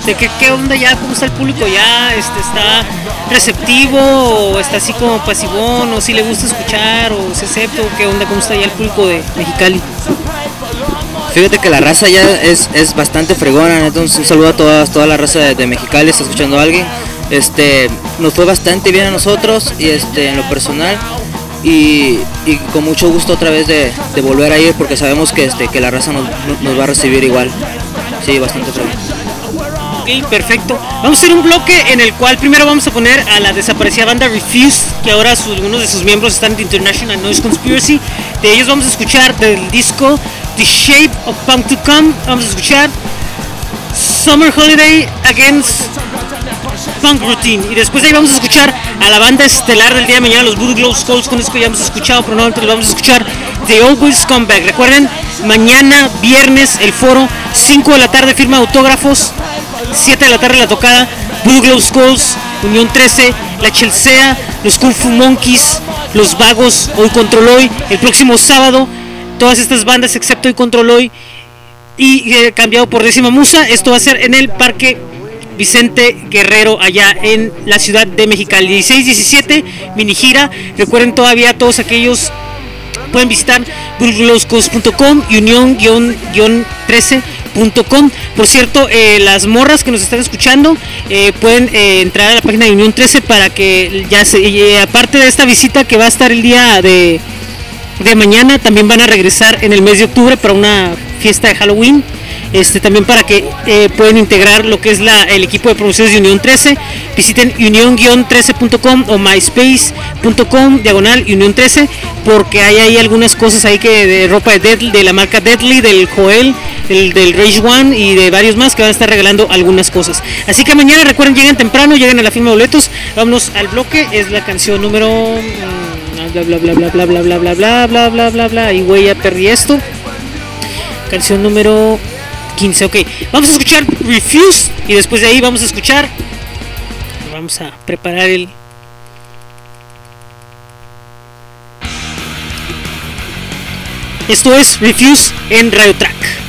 ¿De qué, qué onda ya? ¿Cómo está el público ya? Este, ¿Está receptivo o está así como pasivón o si le gusta escuchar o se acepta qué onda? ¿Cómo está ya el público de Mexicali? Fíjate que la raza ya es, es bastante fregona, entonces un saludo a toda, toda la raza de, de Mexicali, está escuchando a alguien. Este, nos fue bastante bien a nosotros y este, en lo personal y, con mucho gusto otra vez de, volver a ir porque sabemos que, este, que la raza nos, va a recibir igual. Sí, bastante fregón. Perfecto. Vamos a hacer un bloque en el cual primero vamos a poner a la desaparecida banda Refuse, que ahora algunos de sus miembros están The International Noise Conspiracy. De ellos vamos a escuchar del disco The Shape of Punk to Come. Vamos a escuchar Summer Holiday Against Punk Routine. Y después de ahí vamos a escuchar a la banda estelar del día de mañana, los Voodoo Glow Skulls, con disco ya hemos escuchado, pero no, entonces vamos a escuchar The Always Come Back. Recuerden, mañana viernes el foro, 5 de la tarde firma de autógrafos, 7 de la tarde la tocada, Voodoo Glow Unión 13, La Chelsea, los Kung Fu Monkeys, Los Vagos, Hoy Control Hoy, el próximo sábado, todas estas bandas excepto Hoy Control Hoy y eh, cambiado por décima musa. Esto va a ser en el Parque Vicente Guerrero, allá en la ciudad de Mexicali. 16-17, mini gira. Recuerden todavía todos aquellos pueden visitar burgloscos.com y unión-13.com. Por cierto, eh, las morras que nos están escuchando eh, pueden eh, entrar a la página de Unión 13 para que ya se, aparte de esta visita que va a estar el día de, de mañana, también van a regresar en el mes de octubre para una fiesta de Halloween. Este, también para que eh, integrar lo que es la, el equipo de promociones de Unión 13. Visiten unión-13.com o myspace.com diagonal Unión 13 porque hay ahí algunas cosas ahí que de ropa de, Deadly- de la marca Deadly, del Joel, del, del Rage One y de varios más que van a estar regalando algunas cosas. Así que mañana recuerden, lleguen temprano, lleguen a la firma de boletos. Vámonos al bloque, es la canción número... mm, Bla bla bla bla bla bla bla bla bla bla bla bla bla y güey ya perdí esto. Canción número 15, ok. Vamos a escuchar Refuse y después de ahí vamos a escuchar. Vamos a preparar el. Esto es Refuse en Radio Track.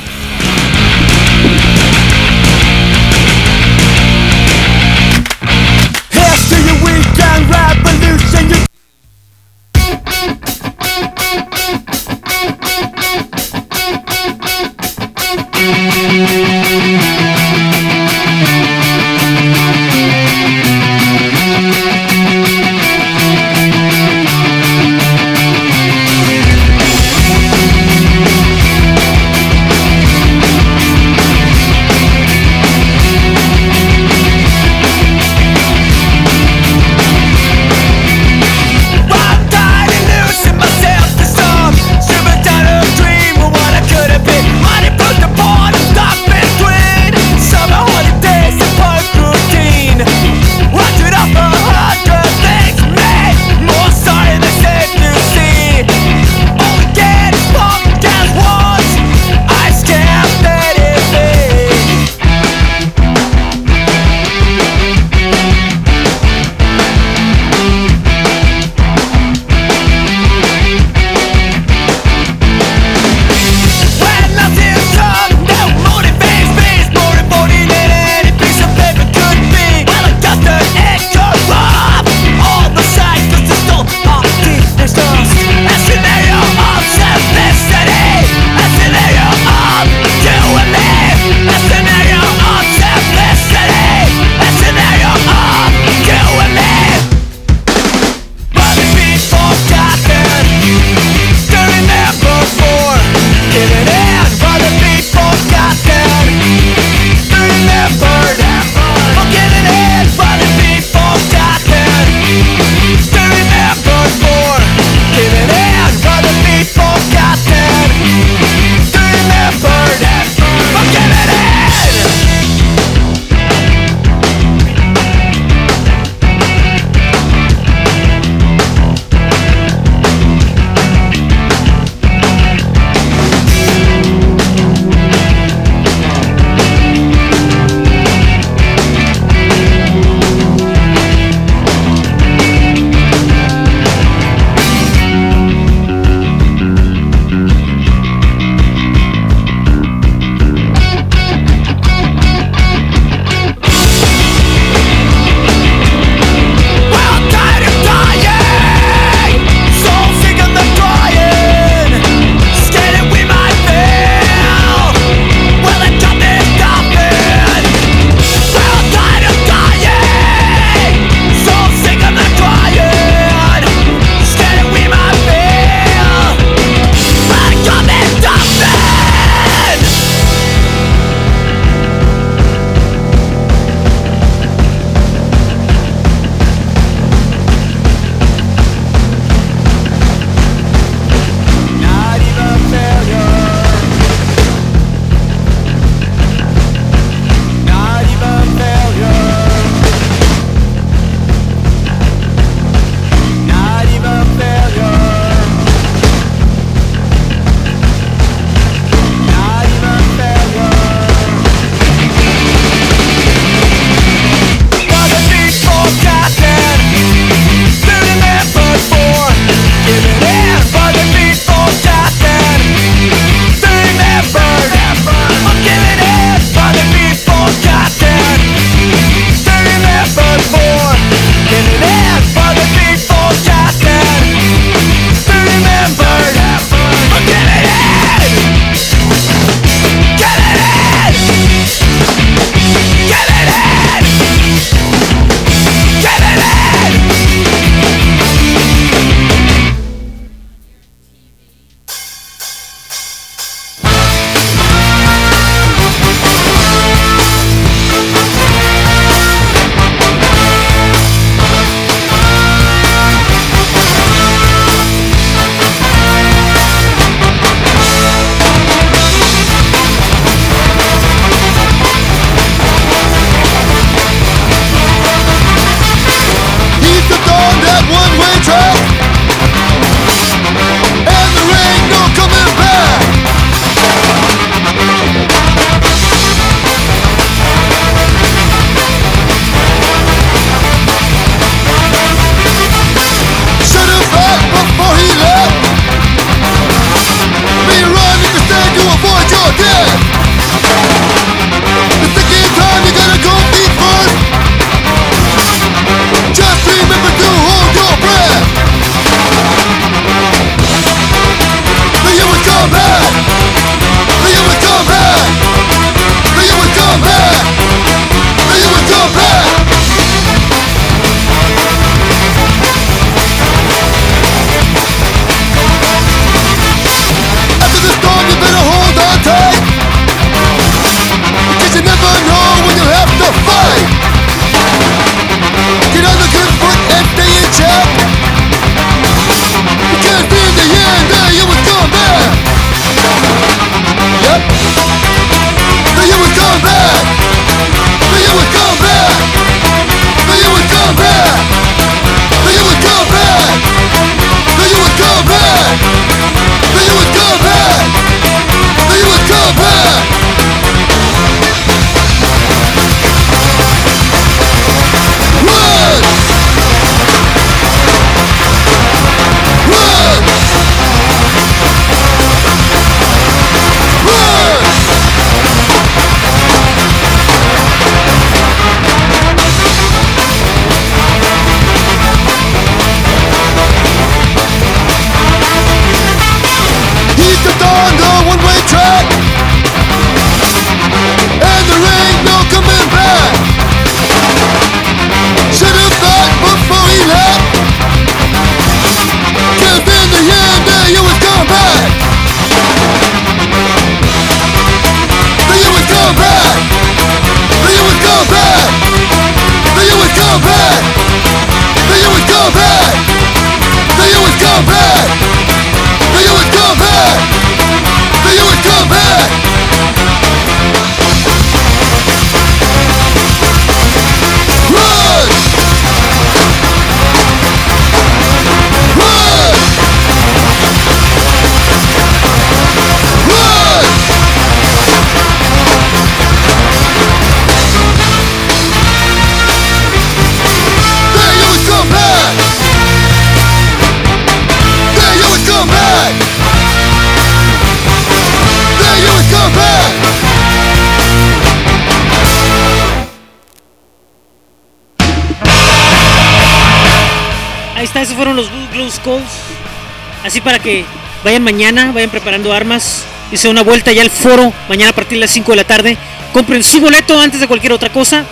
Así para que vayan mañana, vayan preparando armas. Y se una vuelta ya al foro mañana a partir de las 5 de la tarde. Compren su boleto antes de cualquier otra cosa.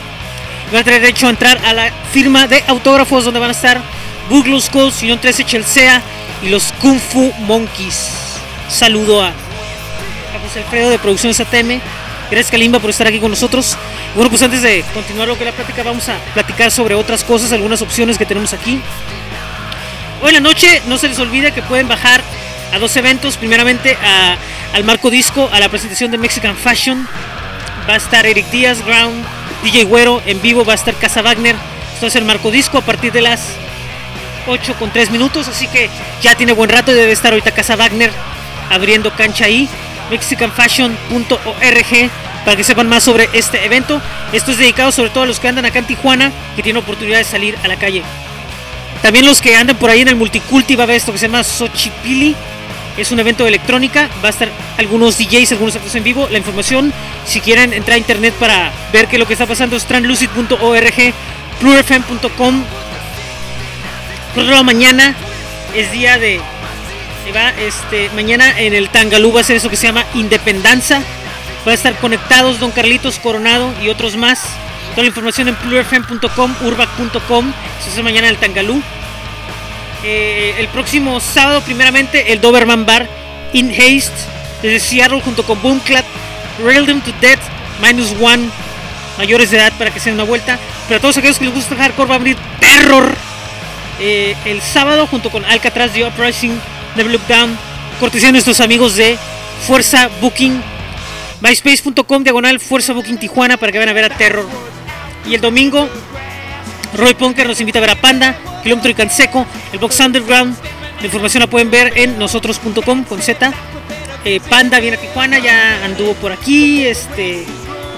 Van a tener derecho a entrar a la firma de autógrafos donde van a estar Glow Skulls, Unión 13 Chelsea y los Kung Fu Monkeys. Saludo a, a José Alfredo de Producciones ATM. Gracias Kalimba por estar aquí con nosotros. Bueno, pues antes de continuar lo que la plática, vamos a platicar sobre otras cosas, algunas opciones que tenemos aquí. Hoy en la noche no se les olvide que pueden bajar a dos eventos. Primeramente al Marco Disco, a la presentación de Mexican Fashion. Va a estar Eric Díaz, Ground, DJ Güero en vivo, va a estar Casa Wagner. Esto es el Marco Disco a partir de las 8 con 3 minutos. Así que ya tiene buen rato y debe estar ahorita Casa Wagner abriendo cancha ahí. mexicanfashion.org para que sepan más sobre este evento. Esto es dedicado sobre todo a los que andan acá en Tijuana que tienen oportunidad de salir a la calle. También los que andan por ahí en el Multiculti va a haber esto que se llama Xochipili. Es un evento de electrónica. Va a estar algunos DJs, algunos actos en vivo. La información, si quieren entrar a internet para ver qué es lo que está pasando, es translucid.org, plurfm.com. Por mañana es día de. Va, este, mañana en el Tangalú va a ser eso que se llama Independanza. Va a estar conectados Don Carlitos Coronado y otros más. Toda la información en plurfm.com, urbac.com. Eso es mañana en el Tangalú. Eh, el próximo sábado, primeramente, el Doberman Bar in Haste desde Seattle junto con Boomclap, Rail Them to Death, Minus One, mayores de edad para que se den una vuelta. Pero a todos aquellos que les gusta hardcore va a abrir Terror eh, el sábado junto con Alcatraz, The Uprising, Never Look Down, cortesía de nuestros amigos de Fuerza Booking, myspace.com diagonal Fuerza Booking Tijuana para que vayan a ver a Terror. Y el domingo, Roy Punker nos invita a ver a Panda, Kilómetro y Canseco, el Box Underground. La información la pueden ver en nosotros.com con Z. Eh, Panda viene a Tijuana, ya anduvo por aquí. Este,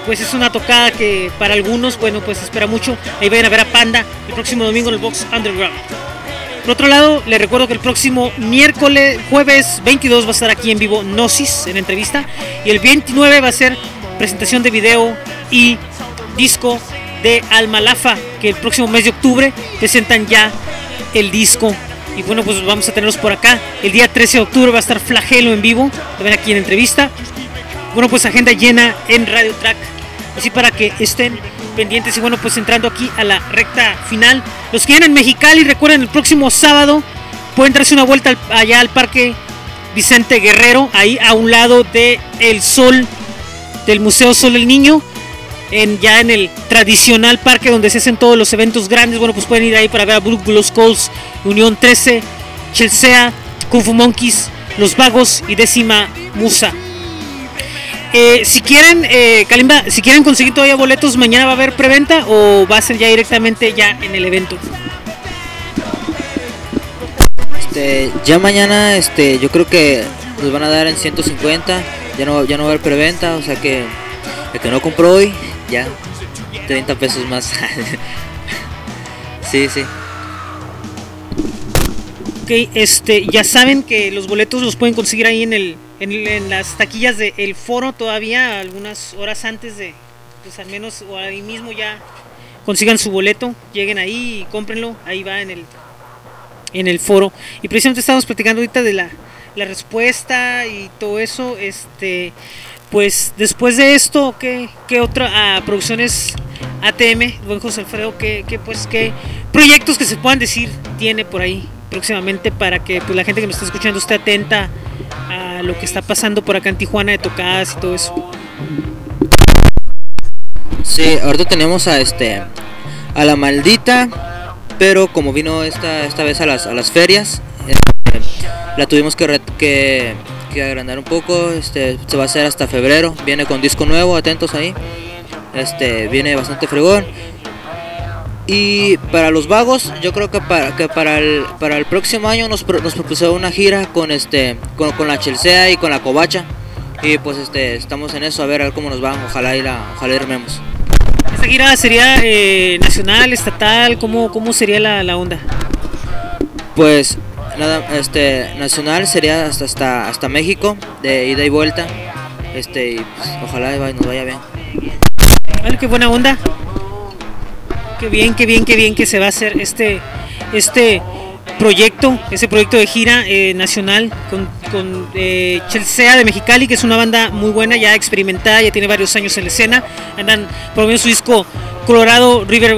pues es una tocada que para algunos, bueno, pues espera mucho. Ahí vayan a ver a Panda el próximo domingo en el Box Underground. Por otro lado, les recuerdo que el próximo miércoles, jueves 22 va a estar aquí en vivo Gnosis en entrevista. Y el 29 va a ser presentación de video y disco de Almalafa, que el próximo mes de octubre presentan ya el disco. Y bueno, pues vamos a tenerlos por acá. El día 13 de octubre va a estar Flagelo en vivo, también aquí en entrevista. Bueno, pues agenda llena en Radio Track. Así para que estén pendientes y bueno, pues entrando aquí a la recta final. Los que vienen en Mexicali, recuerden el próximo sábado pueden darse una vuelta al- allá al Parque Vicente Guerrero, ahí a un lado de El Sol, del Museo Sol del Niño, en, ya en el tradicional parque donde se hacen todos los eventos grandes. Bueno, pues pueden ir ahí para ver a Blue Skulls, Unión 13, Chelsea, Kung Fu Monkeys, Los Vagos y Décima Musa. Eh, si quieren, eh, Kalimba, si quieren conseguir todavía boletos, mañana va a haber preventa o va a ser ya directamente ya en el evento. Este, ya mañana, este, yo creo que nos van a dar en 150. Ya no, ya no va a haber preventa, o sea que el que no compró hoy, ya 30 pesos más. *laughs* sí, sí. Ok, este, ya saben que los boletos los pueden conseguir ahí en el, en, en las taquillas del foro todavía, algunas horas antes de, pues al menos o ahí mismo ya consigan su boleto, lleguen ahí y cómprenlo, ahí va en el, en el foro. Y precisamente estamos platicando ahorita de la, la respuesta y todo eso, este, pues después de esto, ¿qué, qué otra ah, producciones ATM, buen José Alfredo, qué, qué, pues qué proyectos que se puedan decir tiene por ahí próximamente para que pues, la gente que nos está escuchando esté atenta a lo que está pasando por acá en Tijuana de tocadas y todo eso. Sí, ahorita tenemos a este a la maldita, pero como vino esta esta vez a las, a las ferias, este, la tuvimos que, que que agrandar un poco, este se va a hacer hasta febrero, viene con disco nuevo, atentos ahí. Este viene bastante fregón. Y para los vagos, yo creo que para que para el para el próximo año nos, pro- nos propuso una gira con este con, con la Chelsea y con la Covacha. Y pues este estamos en eso a ver, a ver cómo nos va, ojalá y la ojalá y rememos. ¿Esta gira sería eh, nacional, estatal? ¿Cómo, cómo sería la, la onda? Pues nada, este nacional sería hasta hasta hasta México de ida y vuelta. Este y pues, ojalá nos vaya bien. Vale, qué buena onda. Qué bien, qué bien, qué bien que se va a hacer este, este proyecto, ese proyecto de gira eh, nacional con, con eh, Chelsea de Mexicali, que es una banda muy buena, ya experimentada, ya tiene varios años en la escena. Andan promoviendo su disco Colorado River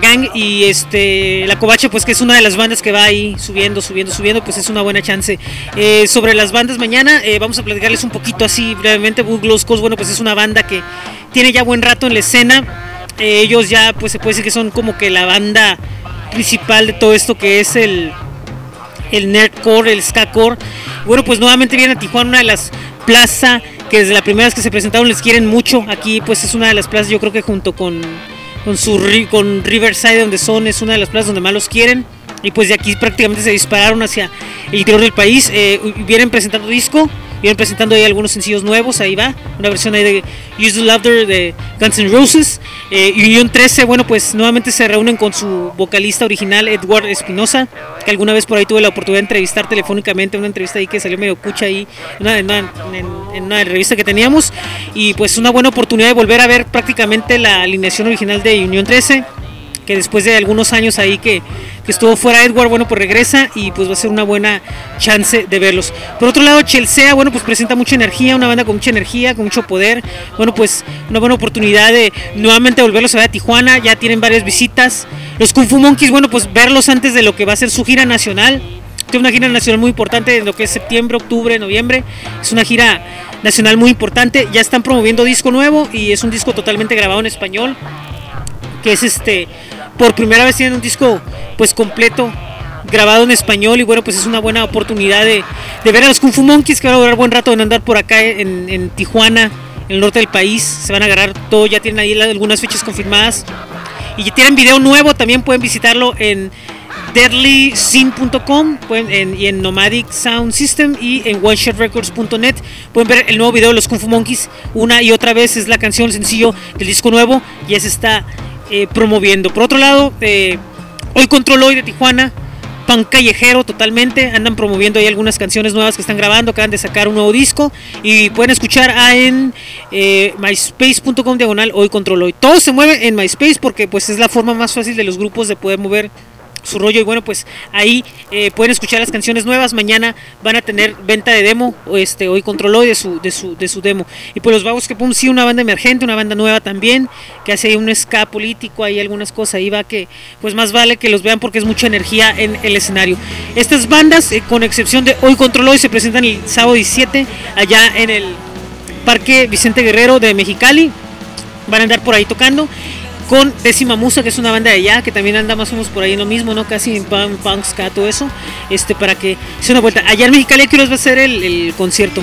Gang. Y este la Covacha pues que es una de las bandas que va ahí subiendo, subiendo, subiendo, pues es una buena chance. Eh, sobre las bandas mañana eh, vamos a platicarles un poquito así brevemente. Coast, bueno pues es una banda que tiene ya buen rato en la escena. Eh, ellos ya pues se puede decir que son como que la banda principal de todo esto que es el el nerdcore, el skacore. Bueno, pues nuevamente viene a Tijuana, una de las plazas que desde la primera vez que se presentaron les quieren mucho. Aquí pues es una de las plazas, yo creo que junto con, con, su, con Riverside, donde son, es una de las plazas donde más los quieren. Y pues de aquí prácticamente se dispararon hacia el interior del país. Eh, vienen presentando disco, vienen presentando ahí algunos sencillos nuevos, ahí va. Una versión ahí de Use the Laughter de Guns N' Roses. Eh, Unión 13, bueno, pues nuevamente se reúnen con su vocalista original, Edward Espinosa, que alguna vez por ahí tuve la oportunidad de entrevistar telefónicamente, una entrevista ahí que salió medio cucha ahí, en una, en una revista que teníamos. Y pues una buena oportunidad de volver a ver prácticamente la alineación original de Unión 13 que después de algunos años ahí que, estuvo fuera Edward, bueno, pues regresa y pues va a ser una buena chance de verlos. Por otro lado, Chelsea, bueno, pues presenta mucha energía, una banda con mucha energía, con mucho poder, bueno, pues una buena oportunidad de nuevamente volverlos a ver a Tijuana, ya tienen varias visitas. Los Kung Fu Monkeys, bueno, pues verlos antes de lo que va a ser su gira nacional. Tiene una gira nacional muy importante en lo que es septiembre, octubre, noviembre. Es una gira nacional muy importante. Ya están promoviendo disco nuevo y es un disco totalmente grabado en español que es este por primera vez tienen un disco pues completo grabado en español y bueno pues es una buena oportunidad de, ver a los Kung Fu Monkeys que van a durar buen rato en andar por acá en, Tijuana en el norte del país se van a agarrar todo ya tienen ahí algunas fechas confirmadas y tienen video nuevo también pueden visitarlo en deadlyscene.com y en Nomadic Sound System y en oneshotrecords.net pueden ver el nuevo video de los Kung Fu Monkeys una y otra vez es la canción el sencillo del disco nuevo ya se está eh, promoviendo. Por otro lado eh, hoy control hoy de Tijuana pan callejero totalmente andan promoviendo ahí algunas canciones nuevas que están grabando acaban de sacar un nuevo disco y pueden escuchar en eh, myspace.com diagonal hoy control hoy. Todo se mueve en myspace porque pues es la forma más fácil de los grupos de poder mover su rollo y bueno pues ahí eh, pueden escuchar las canciones nuevas. Mañana van a tener venta de demo este hoy controló de su de su de su demo. Y pues los vagos que pum sí una banda emergente una banda nueva también que hace ahí un ska político hay algunas cosas ahí va que pues más vale que los vean porque es mucha energía en el escenario. Estas bandas eh, con excepción de hoy controló y se presentan el sábado 17 allá en el Parque Vicente Guerrero de Mexicali. Van a andar por ahí tocando con Décima Musa, que es una banda de allá, que también anda más o menos por ahí lo mismo, ¿no? Casi en punk, punk, ska, todo eso, este, para que se una vuelta. Allá en Mexicali, ¿a qué horas va a ser el, concierto?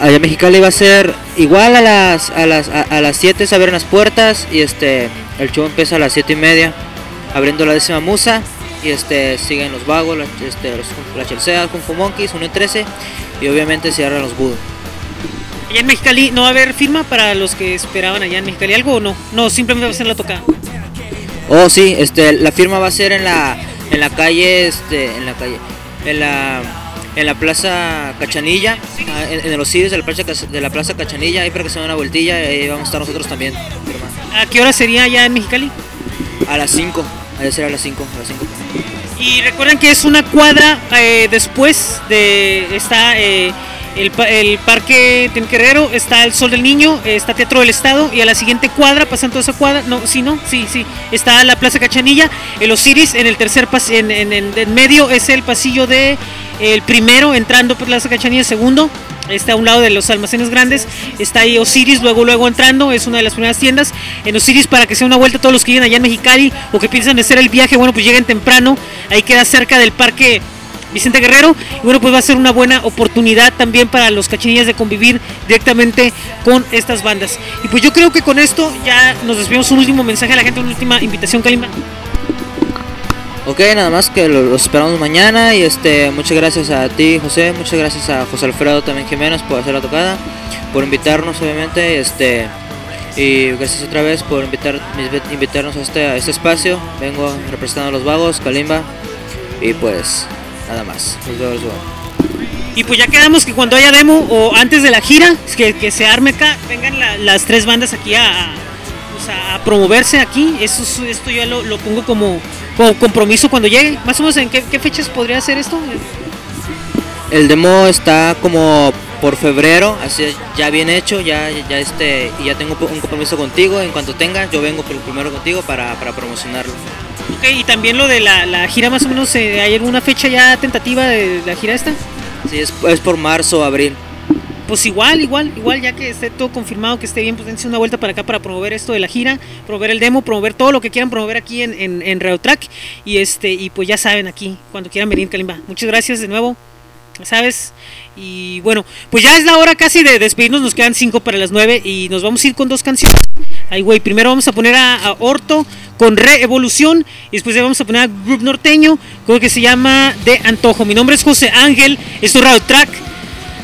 Allá en Mexicali va a ser igual a las a las a, las 7 se abren las puertas y este el show empieza a las 7 y media abriendo la décima musa y este siguen los vagos, este, los, la Chelsea, Kung Monkeys, 1 y 13 y obviamente cierran los Budo. Allá en Mexicali, ¿no va a haber firma para los que esperaban allá en Mexicali? ¿Algo o no? No, simplemente va a ser la tocada. Oh sí, este la firma va a ser en la en la calle este en la calle en la en la plaza Cachanilla, ah, en, en los CIDES de la plaza de la plaza Cachanilla, ahí para que se den una vueltilla, ahí vamos a estar nosotros también. ¿A qué hora sería allá en Mexicali? A las 5, ahí será a las 5, a las 5. Y recuerden que es una cuadra eh, después de está eh, el, el Parque Tenquerrero, está el Sol del Niño, está Teatro del Estado y a la siguiente cuadra, pasando esa cuadra, no, sí, no, sí, sí, está la Plaza Cachanilla, el Osiris en el tercer pas en, en, en- en medio es el pasillo de el primero entrando por Plaza Cachanilla, segundo está a un lado de los almacenes grandes, está ahí Osiris, luego luego entrando, es una de las primeras tiendas, en Osiris para que sea una vuelta todos los que lleguen allá en Mexicali o que piensan hacer el viaje, bueno pues lleguen temprano, ahí queda cerca del parque Vicente Guerrero, y bueno pues va a ser una buena oportunidad también para los cachinillas de convivir directamente con estas bandas. Y pues yo creo que con esto ya nos despedimos un último mensaje a la gente, una última invitación, Kalimba. Ok, nada más que lo- los esperamos mañana y este muchas gracias a ti José, muchas gracias a José Alfredo también Jiménez por hacer la tocada, por invitarnos obviamente, este y gracias otra vez por invitar invitarnos a este, a este espacio. Vengo representando a los vagos, Kalimba y pues nada más. Veo. Y pues ya quedamos que cuando haya demo o antes de la gira, que, que se arme acá, vengan la- las tres bandas aquí a, a- pues, a promoverse aquí. Eso, es- esto ya lo, lo pongo como, con compromiso cuando llegue. Más o menos en qué, qué fechas podría ser esto. El demo está como por febrero, así ya bien hecho, ya, ya este, y ya tengo un compromiso contigo. En cuanto tenga, yo vengo primero contigo para, para promocionarlo. Ok, y también lo de la, la gira más o menos, eh, ¿hay alguna fecha ya tentativa de la gira esta? Sí, es, es por marzo o abril. Pues igual, igual, igual, ya que esté todo confirmado, que esté bien, pues dense una vuelta para acá para promover esto de la gira, promover el demo, promover todo lo que quieran promover aquí en, en, en Reotrack. Y este, y pues ya saben aquí, cuando quieran venir, Kalimba. Muchas gracias de nuevo. ¿Sabes? Y bueno, pues ya es la hora casi de despedirnos, nos quedan cinco para las nueve y nos vamos a ir con dos canciones. Ay, güey, primero vamos a poner a, a Orto con Reevolución y después ya vamos a poner a Group Norteño con el que se llama De Antojo. Mi nombre es José Ángel, esto es Radio Track.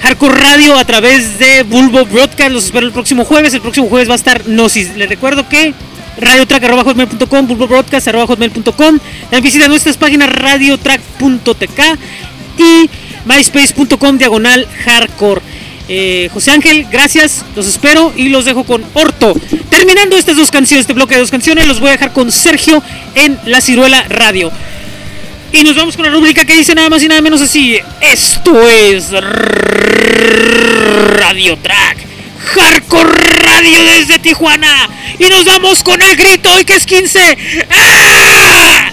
Hardcore Radio a través de Bulbo Broadcast. Los espero el próximo jueves. El próximo jueves va a estar Gnosis. Les recuerdo que radiotrack.hotmail.com, bulbobroadcast.hotmail.com. También visiten nuestras páginas radiotrack.tk y myspace.com diagonal hardcore. Eh, José Ángel, gracias, los espero y los dejo con Orto. Terminando estas dos canciones, este bloque de dos canciones, los voy a dejar con Sergio en La Ciruela Radio. Y nos vamos con la rúbrica que dice nada más y nada menos así. Esto es Radio Track. Hardcore Radio desde Tijuana. Y nos vamos con el grito hoy que es 15. ¡Ah!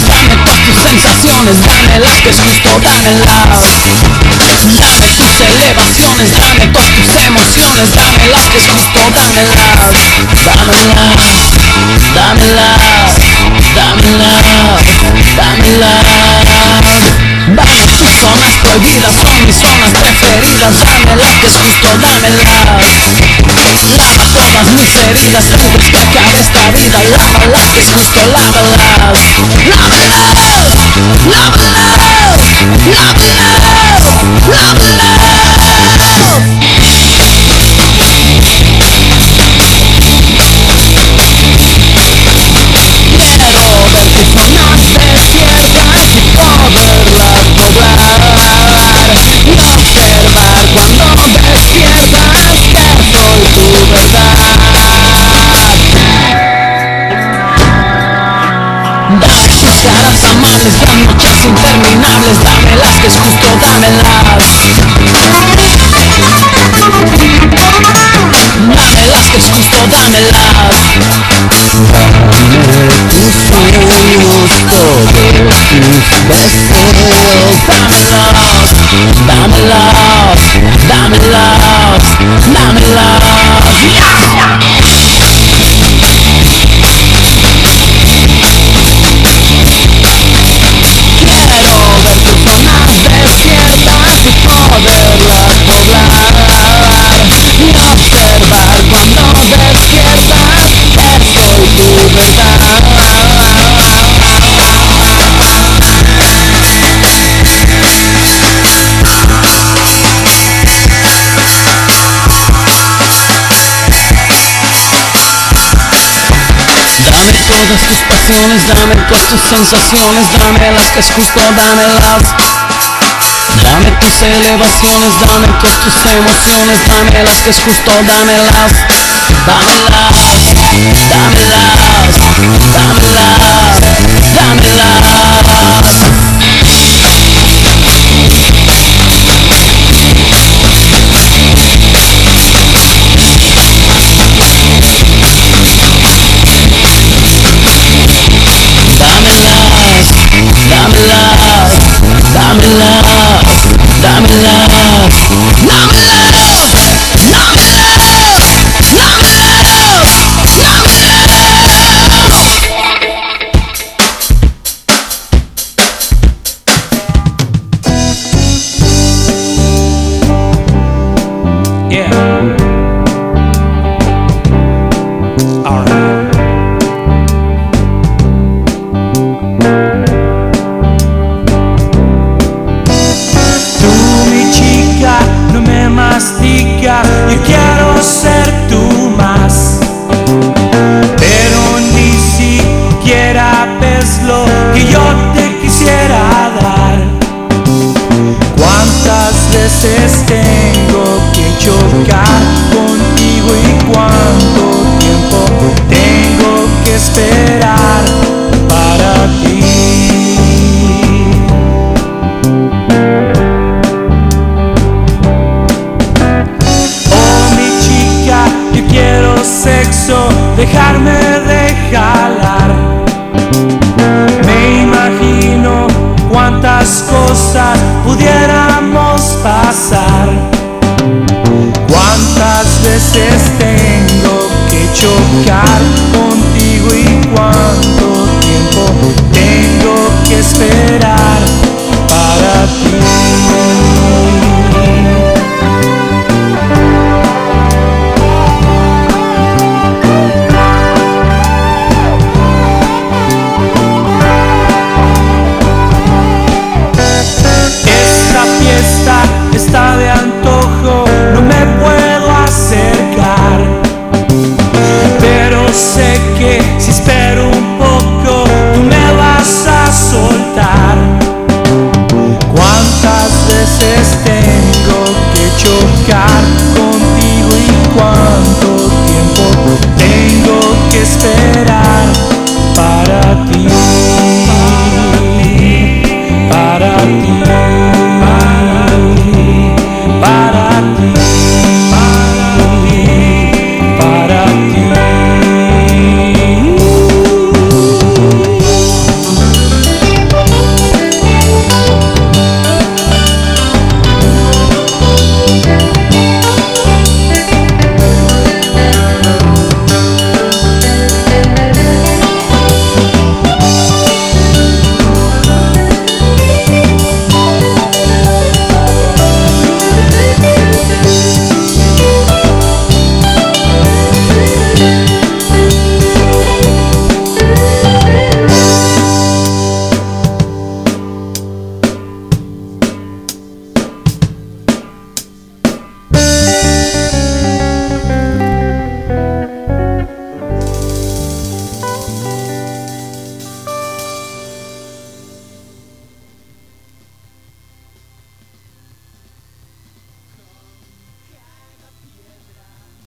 Dame todas tus sensaciones, dame las que justo, dámelas. Dame tus elevaciones, dame todas tus emociones, dame las que es justo, dámelas. Dámelas, dámelas, dámelas, dámelas. Zonas prohibidas, son mis zonas preferidas, dame las que justo, dámelas. Lava todas mis heridas antes que acabe esta vida Lava las que es justo, lávalas Lávalas, lávalas, lávalas, lávalas cuando despiertas que soy tu verdad Dame tus caras amables, las. Noches interminables Dame las que es justo, dámelas Dame las. que es justo, dámelas tus sueños, todo tu deseo Dámelos, dámelos, dámelos, dámelos yeah, yeah. Todas tus pasiones, dame todas tus sensaciones, dame las que es justo, dámelas. Dame tus elevaciones, dame todas tus emociones, dame las que es justo, dámelas. Dámelas, dámelas, dámelas, dámelas. Dámelas, dámelas, dámelas,